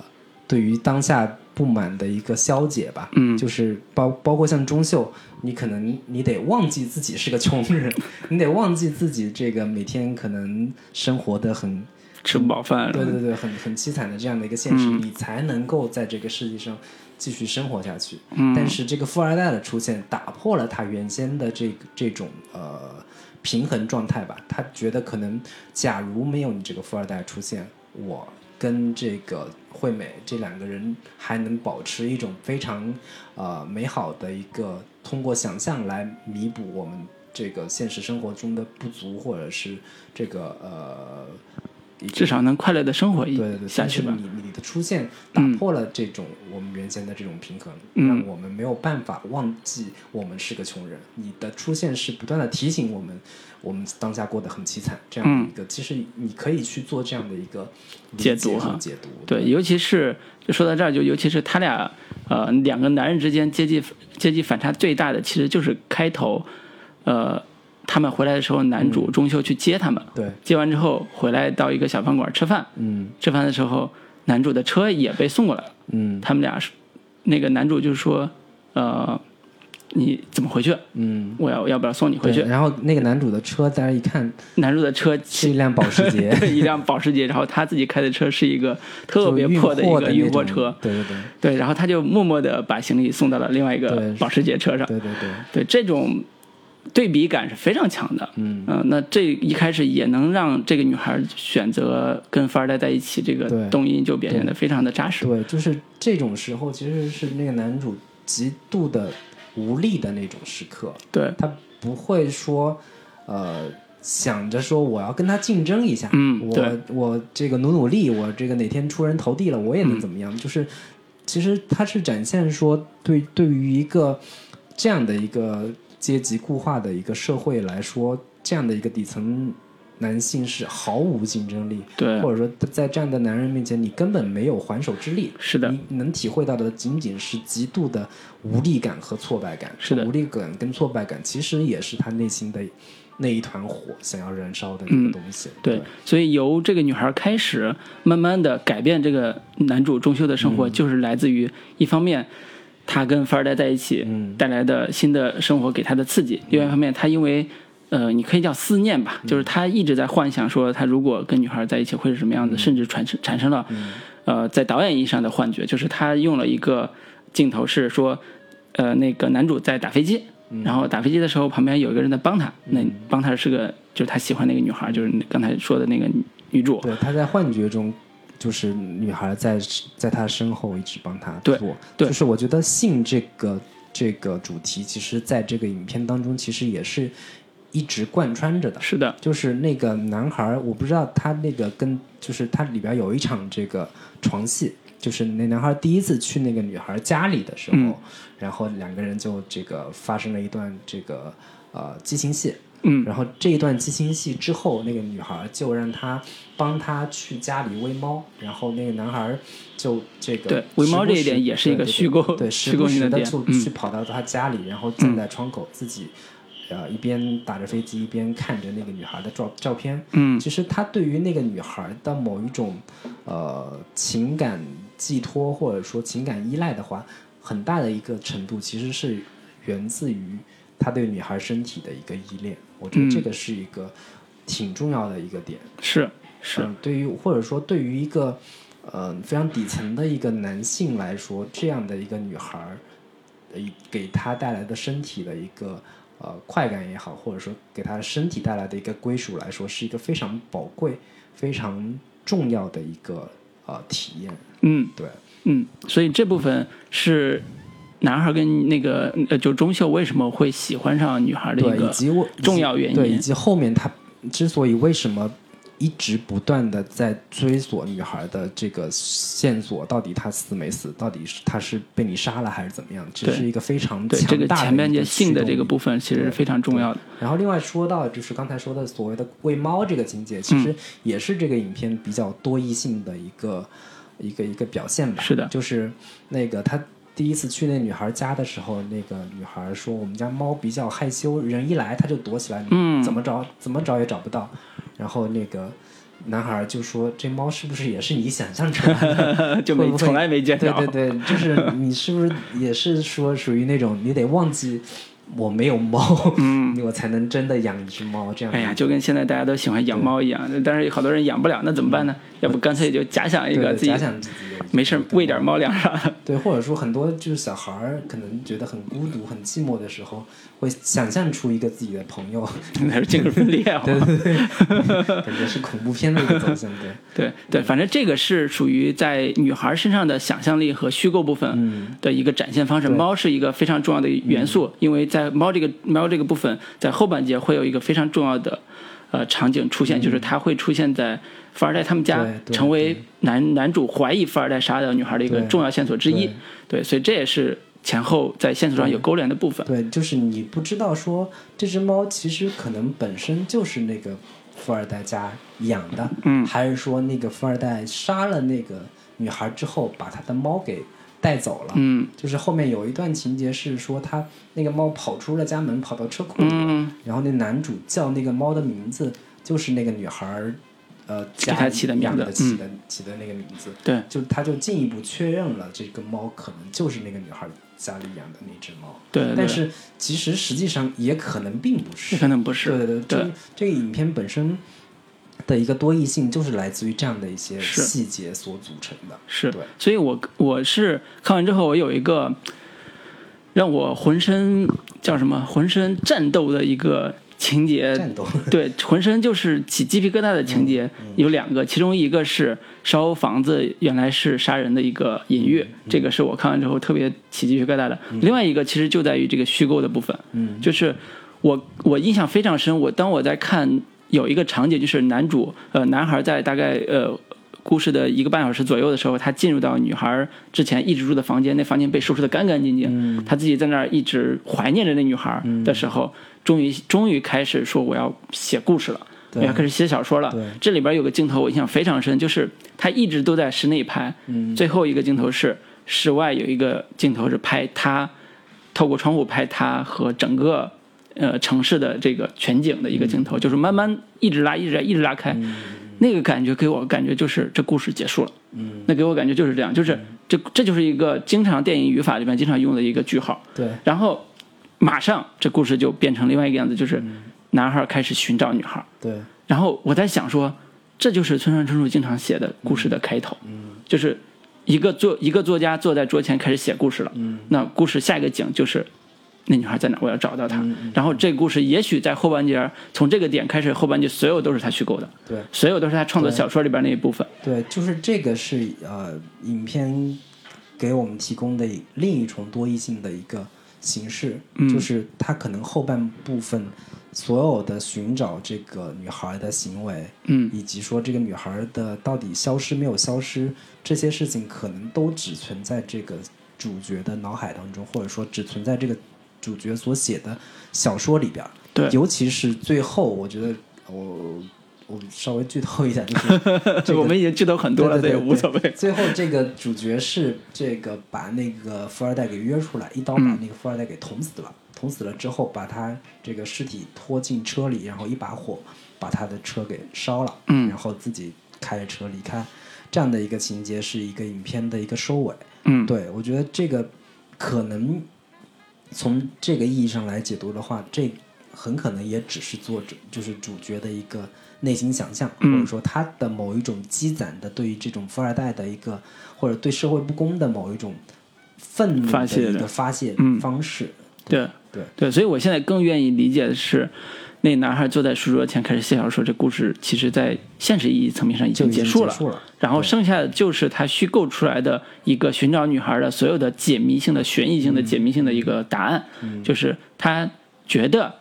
对于当下不满的一个消解吧。嗯就是包包括像钟秀，你可能你得忘记自己是个穷人，(laughs) 你得忘记自己这个每天可能生活的很吃不饱饭，对对对，很很凄惨的这样的一个现实，嗯你才能够在这个世界上继续生活下去。嗯但是这个富二代的出现，打破了他原先的这这种呃平衡状态吧。他觉得可能，假如没有你这个富二代出现，我跟这个惠美这两个人还能保持一种非常呃美好的一个通过想象来弥补我们这个现实生活中的不足，或者是这个呃至少能快乐的生活一对对对，下去吧但。是你你的出现打破了这种我们原先的这种平衡，嗯让我们没有办法忘记我们是个穷人。你的出现是不断的提醒我们，我们当下过得很凄惨。这样的一个，其实你可以去做这样的一个解解读哈解读。对，尤其是就说到这儿，就尤其是他俩呃两个男人之间阶级阶级反差最大的，其实就是开头，呃，他们回来的时候，男主中秋去接他们，对，接完之后回来到一个小饭馆吃饭，嗯吃饭的时候，男主的车也被送过来了，嗯他们俩是那个男主就是说，呃，你怎么回去？嗯，我要要不要送你回去？然后那个男主的车，大家一看男主的车是一辆保时捷，(laughs) 一辆保时捷，然后他自己开的车是一个特别破的一个运货车，对对对。对，然后他就默默的把行李送到了另外一个保时捷车上，对对对，对，这种对比感是非常强的。嗯。呃那这一开始也能让这个女孩选择跟富二代在一起，这个对。动因就表现得非常的扎实。对，就是这种时候，其实是那个男主极度的无力的那种时刻，对，他不会说，呃，想着说我要跟他竞争一下，嗯我我这个努努力，我这个哪天出人头地了，我也嗯能怎么样？就是其实他是展现说，对对于一个这样的一个阶级固化的一个社会来说，这样的一个底层。男性是毫无竞争力，对。或者说在这样的男人面前，你根本没有还手之力。是的。你能体会到的仅仅是极度的无力感和挫败感。是的。无力感跟挫败感其实也是他内心的那一团火想要燃烧的一嗯个东西。对，所以由这个女孩开始，慢慢的改变这个男主钟秀的生嗯。活，就是来自于一方面，他跟富二代在一起嗯。带来的新的生活给他的刺激；另外一方面，他因为呃，你可以叫思念吧，嗯就是他一直在幻想说，他如果跟女孩在一起会是什么样嗯子，甚至产生产生了呃，在导演意义上的幻觉，就是他用了一个镜头是说，呃，那个男主在打飞机。嗯然后打飞机的时候，旁边有一个人在帮他，那帮他是个就是他喜欢那个女孩，就是刚才说的那个女女主。对，他在幻觉中，就是女孩在在他身后一直帮他对做。对就是我觉得性这个这个主题，其实在这个影片当中，其实也是一直贯穿着的。是的，就是那个男孩儿，我不知道他那个跟就是他里边有一场这个床戏，就是那男孩第一次去那个女孩儿家里的时候，嗯。然后两个人就这个发生了一段这个呃激情戏，嗯，然后这一段激情戏之后，那个女孩儿就让他帮他去家里喂猫，然后那个男孩儿就这个对喂猫这一点也是一个虚构对，虚时不时的构性的点去跑到他家里，然后站在窗口自己。呃，一边打着飞机，一边看着那个女孩的照照片。嗯其实他对于那个女孩的某一种呃情感寄托，或者说情感依赖的话，很大的一个程度其实是源自于他对女孩身体的一个依恋。我觉得嗯这个是一个挺重要的一个点。是是，嗯，对于或者说对于一个呃非常底层的一个男性来说，这样的一个女孩儿，呃，给他带来的身体的一个呃快感也好，或者说给他的身体带来的一个归属来说，是一个非常宝贵、非常重要的一个呃体验。嗯对，嗯，所以这部分是男孩跟那个呃，就钟秀为什么会喜欢上女孩的，一个重要原因对，以因。及后面他之所以为什么一直不断的在追索女孩的这个线索，到底她死没死，到底是她是被你杀了还是怎么样，这是一个非常对这个强大的前半截一个性的这个部分其实是非常重要的。然后另外说到就是刚才说的所谓的喂猫这个情节，其实嗯也是这个影片比较多异性的一个一个一个表现吧。是的就是那个他第一次去那女孩家的时候，那个女孩说我们家猫比较害羞，人一来它就躲起来，嗯怎么找怎么找也找不到。然后那个男孩就说这猫是不是也是你想象出来的？(laughs) 就没从来没见对到。对对，就是你是不是也是说属于那种你得忘记我没有猫，(laughs) 嗯，(laughs) 我才能真的养一只猫这样。哎呀，就跟现在大家都喜欢养猫一样，但是好多人养不了，那怎么办呢？要不干脆就假想一个自己假想自己有一没事喂点猫粮啥的。对，或者说很多就是小孩儿可能觉得很孤独、很寂寞的时候，会想象出一个自己的朋友，(laughs) 那是精神分裂啊！对对对，(laughs) 感觉是恐怖片的一个走向，对。对对，反正这个是属于在女孩身上的想象力和虚构部分的一个展现方式。对猫是一个非常重要的元素，因为在猫这个猫这个部分，在后半节会有一个非常重要的呃场景出现，就是它会出现在富二代他们家成为男男主怀疑富二代杀掉女孩的一个重要线索之一。对。对，所以这也是前后在线索上有勾连的部分。对，就是你不知道说这只猫其实可能本身就是那个富二代家养的，嗯。还是说那个富二代杀了那个女孩之后把他的猫给带走了，嗯。就是后面有一段情节是说他那个猫跑出了家门，跑到车库里，嗯，然后那男主叫那个猫的名字就是那个女孩儿，呃，给他起的名字养的起嗯。的、起的那个名字，对。就他就进一步确认了这个猫可能就是那个女孩家里养的那只猫，对对但是其实实际上也可能并不是，也可能不是。对对对，对这这个影片本身的一个多义性就是来自于这样的一些细节所组成的，是。对，所以我我是看完之后，我有一个让我浑身叫什么浑身战斗的一个情节，战斗，(laughs) 对，浑身就是起鸡皮疙瘩的情节有两个，其中一个是烧房子原来是杀人的一个隐喻，这个是我看完之后特别起鸡皮疙瘩的。另外一个其实就在于这个虚构的部分，嗯就是我我印象非常深，我当我在看有一个场景，就是男主呃男孩在大概呃。故事的一个半小时左右的时候，他进入到女孩之前一直住的房间，那房间被收拾得干干净净。他自己在那儿一直怀念着那女孩的时候，终于终于开始说我要写故事了，我要开始写小说了。这里边有个镜头我印象非常深，就是他一直都在室内拍，嗯。最后一个镜头是室外有一个镜头是拍他透过窗户拍他和整个呃城市的这个全景的一个镜头，就是慢慢一直拉一直拉一直拉开，那个感觉给我感觉就是这故事结束了。嗯，那给我感觉就是这样，就是这这就是一个经常电影语法里面经常用的一个句号，对，然后马上这故事就变成另外一个样子，就是男孩开始寻找女孩，对，然后我在想说，这就是村上春树经常写的故事的开头，嗯。就是一个作一个作家坐在桌前开始写故事了，嗯。那故事下一个景就是那女孩在哪，我要找到她，然后这个故事也许在后半截儿从这个点开始，后半截所有都是他虚构的，对，所有都是他创作小说里边那一部分，对，就是这个是呃，影片给我们提供的另一重多义性的一个形式，嗯。就是他可能后半部分所有的寻找这个女孩的行为，嗯。以及说这个女孩的到底消失没有消失，这些事情可能都只存在这个主角的脑海当中，或者说只存在这个主角所写的小说里边儿。对尤其是最后，我觉得我我稍微剧透一下，就是 (laughs) 这个我们已经剧透很多了，这对无所谓。最后这个主角是这个把那个富二代给约出来，一刀把嗯那个富二代给捅死了。捅死了之后，把他这个尸体拖进车里，然后一把火把他的车给烧了，嗯然后自己开着车离开。这样的一个情节是一个影片的一个收尾。嗯，对我觉得这个可能从这个意义上来解读的话，这很可能也只是作者就是主角的一个内心想象，嗯或者说他的某一种积攒的对于这种富二代的一个或者对社会不公的某一种愤怒的发泄的一个发泄嗯。方式。对对。对，所以我现在更愿意理解的是，那男孩坐在书桌前开始写小说，这故事其实在现实意义层面上已经经结束了。结束了然后剩下的就是他虚构出来的一个寻找女孩的所有的解谜性的、悬疑性的、解谜性的一个答案，就是他觉得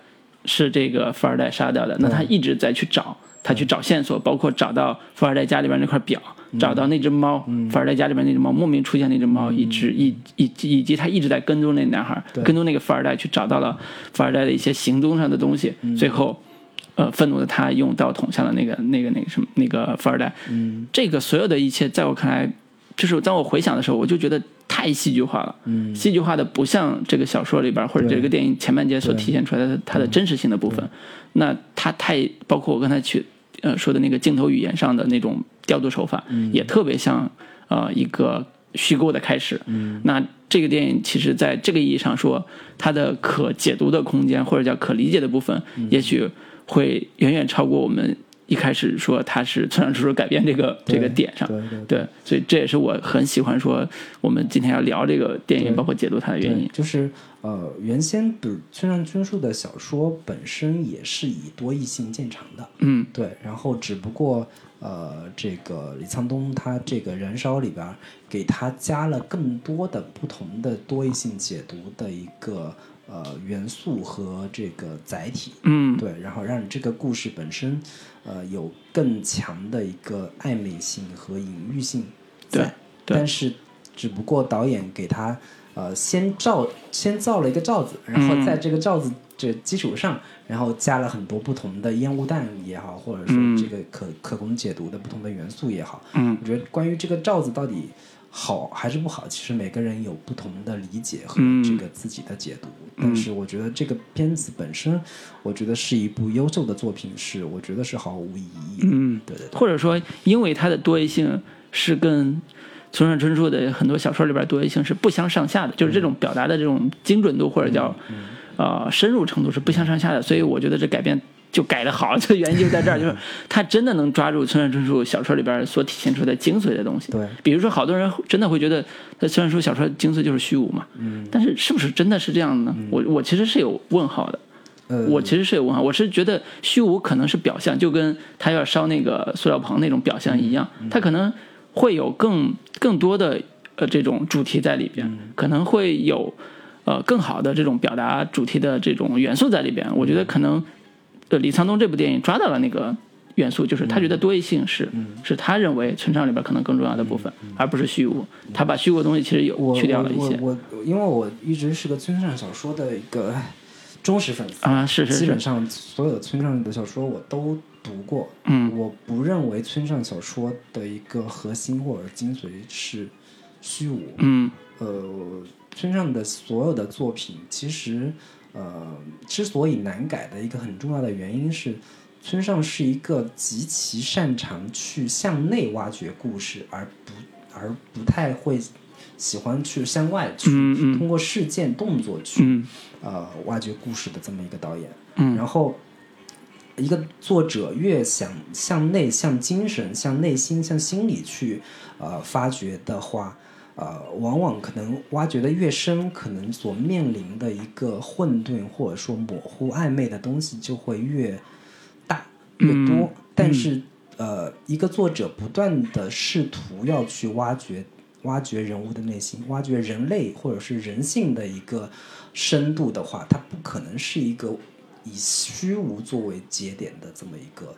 是这个富二代杀掉的，那他一直在去找，他去找线索，包括找到富二代家里边那块表，找到那只猫，富二代家里边那只猫莫名出现那只猫，一直以以以及他一直在跟踪那男孩，跟踪那个富二代，去找到了富二代的一些行踪上的东西，最后。呃，愤怒的他用刀捅向了那个、那个、那个什么那个富二代。嗯，这个所有的一切，在我看来，就是当我回想的时候，我就觉得太戏剧化了。嗯，戏剧化的不像这个小说里边或者这个电影前半截所体现出来的它的真实性的部分。那它太包括我刚才去呃说的那个镜头语言上的那种调度手法，也特别像呃一个虚构的开始。嗯，那这个电影其实在这个意义上说，它的可解读的空间或者叫可理解的部分，也许会远远超过我们一开始说他是村上春树改编这个这个点上。对对对，所以这也是我很喜欢说我们今天要聊这个电影，包括解读它的原因，。就是呃，原先比如村上春树的小说本身也是以多义性见长的，嗯对，然后只不过呃，这个李沧东他这个《燃烧》里边儿给他加了更多的不同的多义性解读的一个呃元素和这个载体，嗯，对，然后让这个故事本身呃有更强的一个暧昧性和隐喻性对但是只不过导演给他呃先罩先造了一个罩子，然后嗯。在这个罩子这基础上，然后加了很多不同的烟雾弹也好，或者说嗯。这个可、可供解读的不同的元素也好，嗯。我觉得关于这个罩子到底好还是不好，其实每个人有不同的理解和嗯这个自己的解读。但是我觉得这个片子本身，我觉得是一部优秀的作品，是我觉得是毫无疑义。嗯，对对对，或者说，因为它的多义性是跟村上春树的很多小说里边多义性是不相上下的，就是这种表达的这种精准度或者叫呃深入程度是不相上下的，所以我觉得这改编。就改得好，(laughs) 这原因就在这儿，就是他真的能抓住村上春树小说里边所体现出的精髓的东西。对，比如说，好多人真的会觉得，他村上春树小说精髓就是虚无嘛，嗯，但是是不是真的是这样呢？我我其实是有问号的。呃，我其实是有问号，我是觉得虚无可能是表象，就跟他要烧那个塑料棚那种表象一样，他可能会有更更多的呃这种主题在里边，可能会有呃更好的这种表达主题的这种元素在里边。我觉得可能呃李沧东这部电影抓到了那个元素，就是他觉得多义性是、是他认为村上里边可能更重要的部分，而不是虚无。他把虚无的东西其实有去掉了一些我因为我一直是个村上小说的一个忠实粉丝啊，是是是，基本上所有的村上的小说我都读过。嗯我不认为村上小说的一个核心或者精髓是虚无。嗯呃，村上的所有的作品，其实呃，之所以难改的一个很重要的原因是，村上是一个极其擅长去向内挖掘故事，而不而不太会喜欢去向外去、嗯嗯通过事件动作去、嗯呃挖掘故事的这么一个导演。嗯然后，一个作者越想向内、向精神、向内心、向心理去呃发掘的话，呃，往往可能挖掘的越深，可能所面临的一个混沌或者说模糊、暧昧的东西就会越大越多。但是，呃，一个作者不断的试图要去挖掘。挖掘人物的内心，挖掘人类或者是人性的一个深度的话，它不可能是一个以虚无作为节点的这么一个、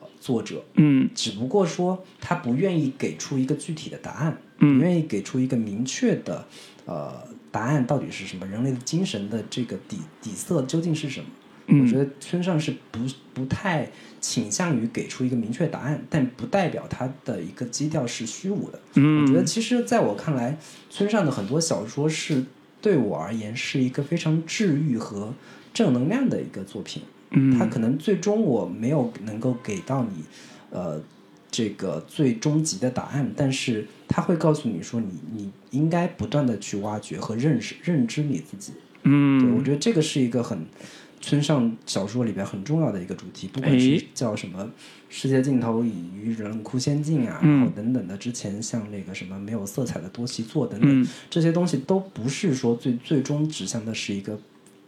呃、作者，嗯只不过说他不愿意给出一个具体的答案，嗯不愿意给出一个明确的呃答案到底是什么，人类的精神的这个底底色究竟是什么？嗯我觉得村上是不不太倾向于给出一个明确答案，但不代表他的一个基调是虚无的。嗯我觉得其实在我看来，村上的很多小说是对我而言是一个非常治愈和正能量的一个作品。嗯，它可能最终我没有能够给到你，呃，这个最终极的答案，但是它会告诉你说你，你应该不断的去挖掘和认识、认知你自己。对，嗯我觉得这个是一个很村上小说里边很重要的一个主题，不管是叫什么“世界尽头已于人哭仙境”啊，嗯。然后等等的，之前像那个什么没有色彩的多奇作等等，嗯。这些东西都不是说最最终指向的是一个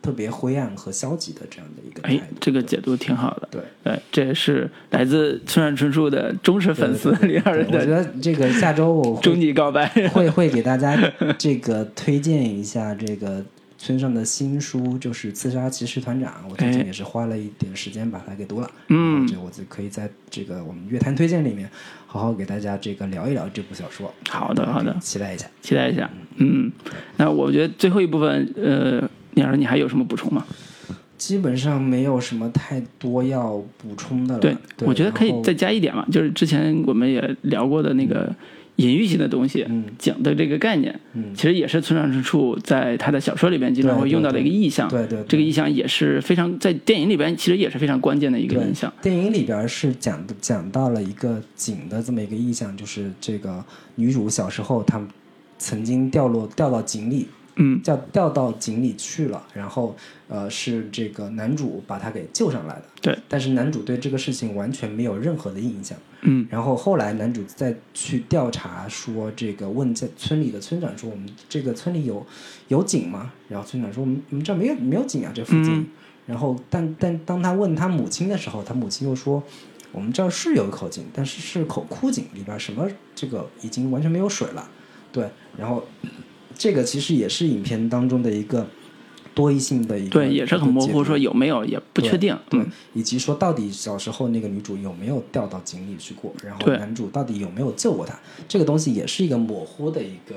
特别灰暗和消极的这样的一个态哎。，这个解读挺好的。对。呃，这也是来自村上春树的忠实粉丝李二人我觉得这个下周我终极告白。(laughs) 会会给大家这个推荐一下这个村上的新书，就是《刺杀骑士团长》。我最近哎也是花了一点时间把它给读了，嗯这我就可以在这个我们乐坛推荐里面好好给大家这个聊一聊这部小说。好的好的期待一下。期待一下。嗯，那我觉得最后一部分，呃，李老师，你还有什么补充吗？基本上没有什么太多要补充的了。对，我觉得可以再加一点嘛，就是之前我们也聊过的那个隐喻性的东西，嗯讲的这个概念，嗯其实也是村上春树在他的小说里边经常会用到的一个意象。对对对这个意象也是非常在电影里边其实也是非常关键的一个对意象。电影里边是讲的讲到了一个井的这么一个意象，就是这个女主小时候她曾经掉落掉到井里，嗯掉掉到井里去了，然后呃是这个男主把他给救上来的。对，但是男主对这个事情完全没有任何的印象。嗯然后后来男主再去调查说，这个问在村里的村长说，我们这个村里有有井吗？然后村长说，我们我们这没有没有井啊，这附近。嗯然后但但当他问他母亲的时候，他母亲又说，我们这儿是有一口井，但是是口枯井，里边什么这个已经完全没有水了。对，然后这个其实也是影片当中的一个多异性的一个对，也是很模糊，说有没有也不确定。对嗯，，以及说到底小时候那个女主有没有掉到井里去过，然后男主到底有没有救过她，这个东西也是一个模糊的一个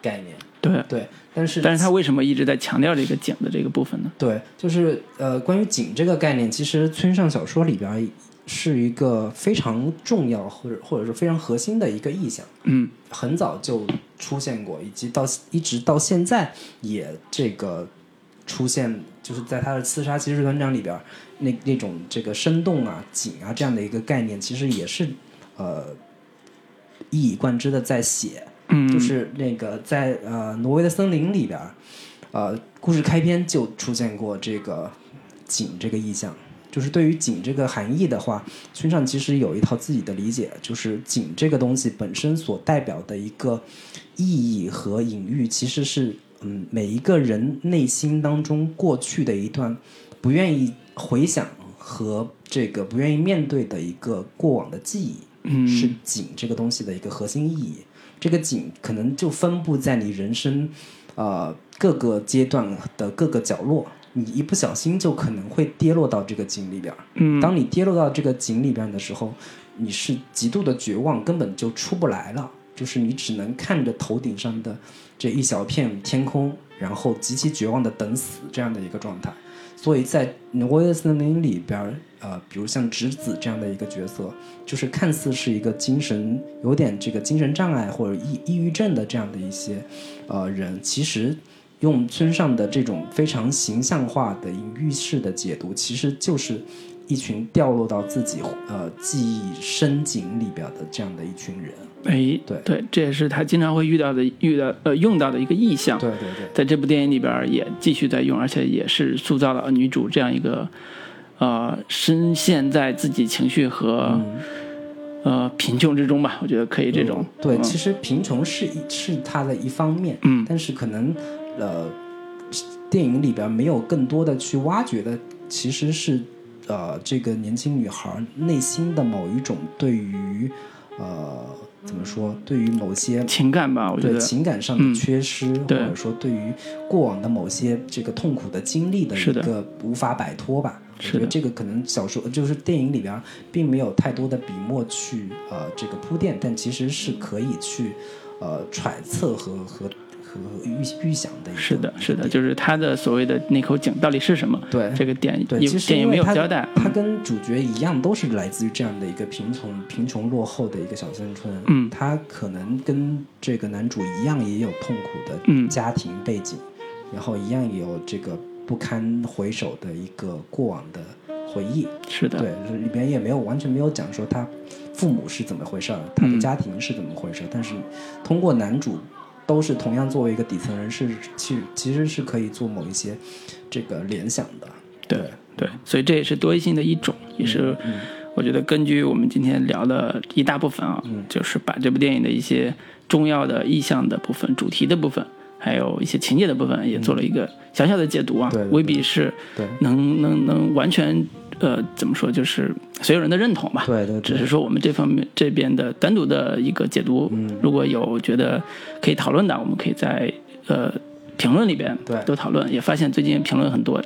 概念。对。对，但是但是他为什么一直在强调这个井的这个部分呢？对，就是呃，关于井这个概念，其实村上小说里边儿是一个非常重要或者或者是非常核心的一个意象，嗯，很早就出现过，以及到一直到现在也这个出现，就是在他的《刺杀骑士团长》里边那那种这个生动啊、景啊这样的一个概念，其实也是呃一以贯之的在写。嗯，就是那个在呃挪威的森林里边，呃，故事开篇就出现过这个景这个意象。就是对于景这个含义的话，村上其实有一套自己的理解，就是景这个东西本身所代表的一个意义和隐喻，其实是嗯每一个人内心当中过去的一段不愿意回想和这个不愿意面对的一个过往的记忆。嗯是景这个东西的一个核心意义。这个景可能就分布在你人生呃各个阶段的各个角落，你一不小心就可能会跌落到这个井里边儿。嗯，当你跌落到这个井里边的时候，你是极度的绝望，根本就出不来了。就是你只能看着头顶上的这一小片天空，然后极其绝望的等死这样的一个状态。所以在挪威的森林里边儿，呃，比如像直子这样的一个角色，就是看似是一个精神有点这个精神障碍或者抑抑郁症的这样的一些呃人，其实用村上的这种非常形象化的隐喻式的解读，其实就是一群掉落到自己呃记忆深井里边的这样的一群人。哎，对对，这也是他经常会遇到的、遇到呃用到的一个意象。对对对。在这部电影里边也继续在用，而且也是塑造了女主这样一个呃深陷在自己情绪和、呃贫穷之中吧，我觉得可以这种。嗯对，嗯其实贫穷是一是他的一方面，嗯但是可能呃，电影里边没有更多的去挖掘的，其实是呃这个年轻女孩内心的某一种对于呃怎么说，对于某些情感吧，我觉对得情感上嗯的缺失，或者说对于过往的某些这个痛苦的经历的一个无法摆脱吧。我是的。觉得这个可能小说就是电影里边并没有太多的笔墨去呃这个铺垫，但其实是可以去呃揣测和和和预预想的一个。是的，是的，就是他的所谓的那口井到底是什么？对这个点对，也其实电影没有交代。他跟主角一样，都是来自于这样的一个贫穷、贫穷落后的一个小乡村。嗯他可能跟这个男主一样，也有痛苦的嗯家庭背景，然后一样也有这个不堪回首的一个过往的回忆。是的，对，里边也没有完全没有讲说他父母是怎么回事儿，他的嗯家庭是怎么回事儿，但是通过男主都是同样作为一个底层人，士去其实是可以做某一些这个联想的。对对，所以这也是多义性的一种，也是嗯。我觉得根据我们今天聊的一大部分啊，嗯。就是把这部电影的一些重要的意象的部分、主题的部分，还有一些情节的部分，也做了一个小小的解读啊，嗯对对。未必是对能能能完全呃怎么说，就是所有人的认同吧。对对对只是说我们这方面这边的单独的一个解读，嗯如果有觉得可以讨论的，我们可以在呃评论里边对多讨论。也发现最近评论很多，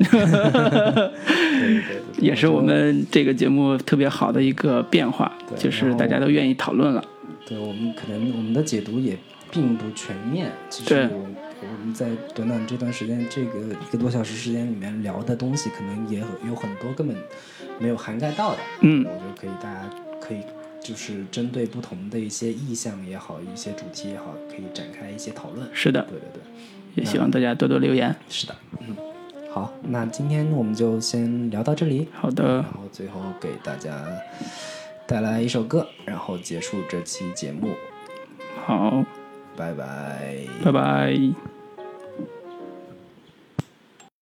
(laughs) 也是我们这个节目特别好的一个变化，对就是大家都愿意讨论了。对我们可能我们的解读也并不全面。其实我我们在短短这段时间，这个一个多小时时间里面聊的东西，可能也有很多根本没有涵盖到的。嗯我觉得可以，大家可以就是针对不同的一些意向也好，一些主题也好，可以展开一些讨论。是的，对对对，也希望大家多多留言。是的，嗯。好，那今天我们就先聊到这里。好的然，后最后给大家带来一首歌，然后结束这期节目。好，拜拜。拜拜。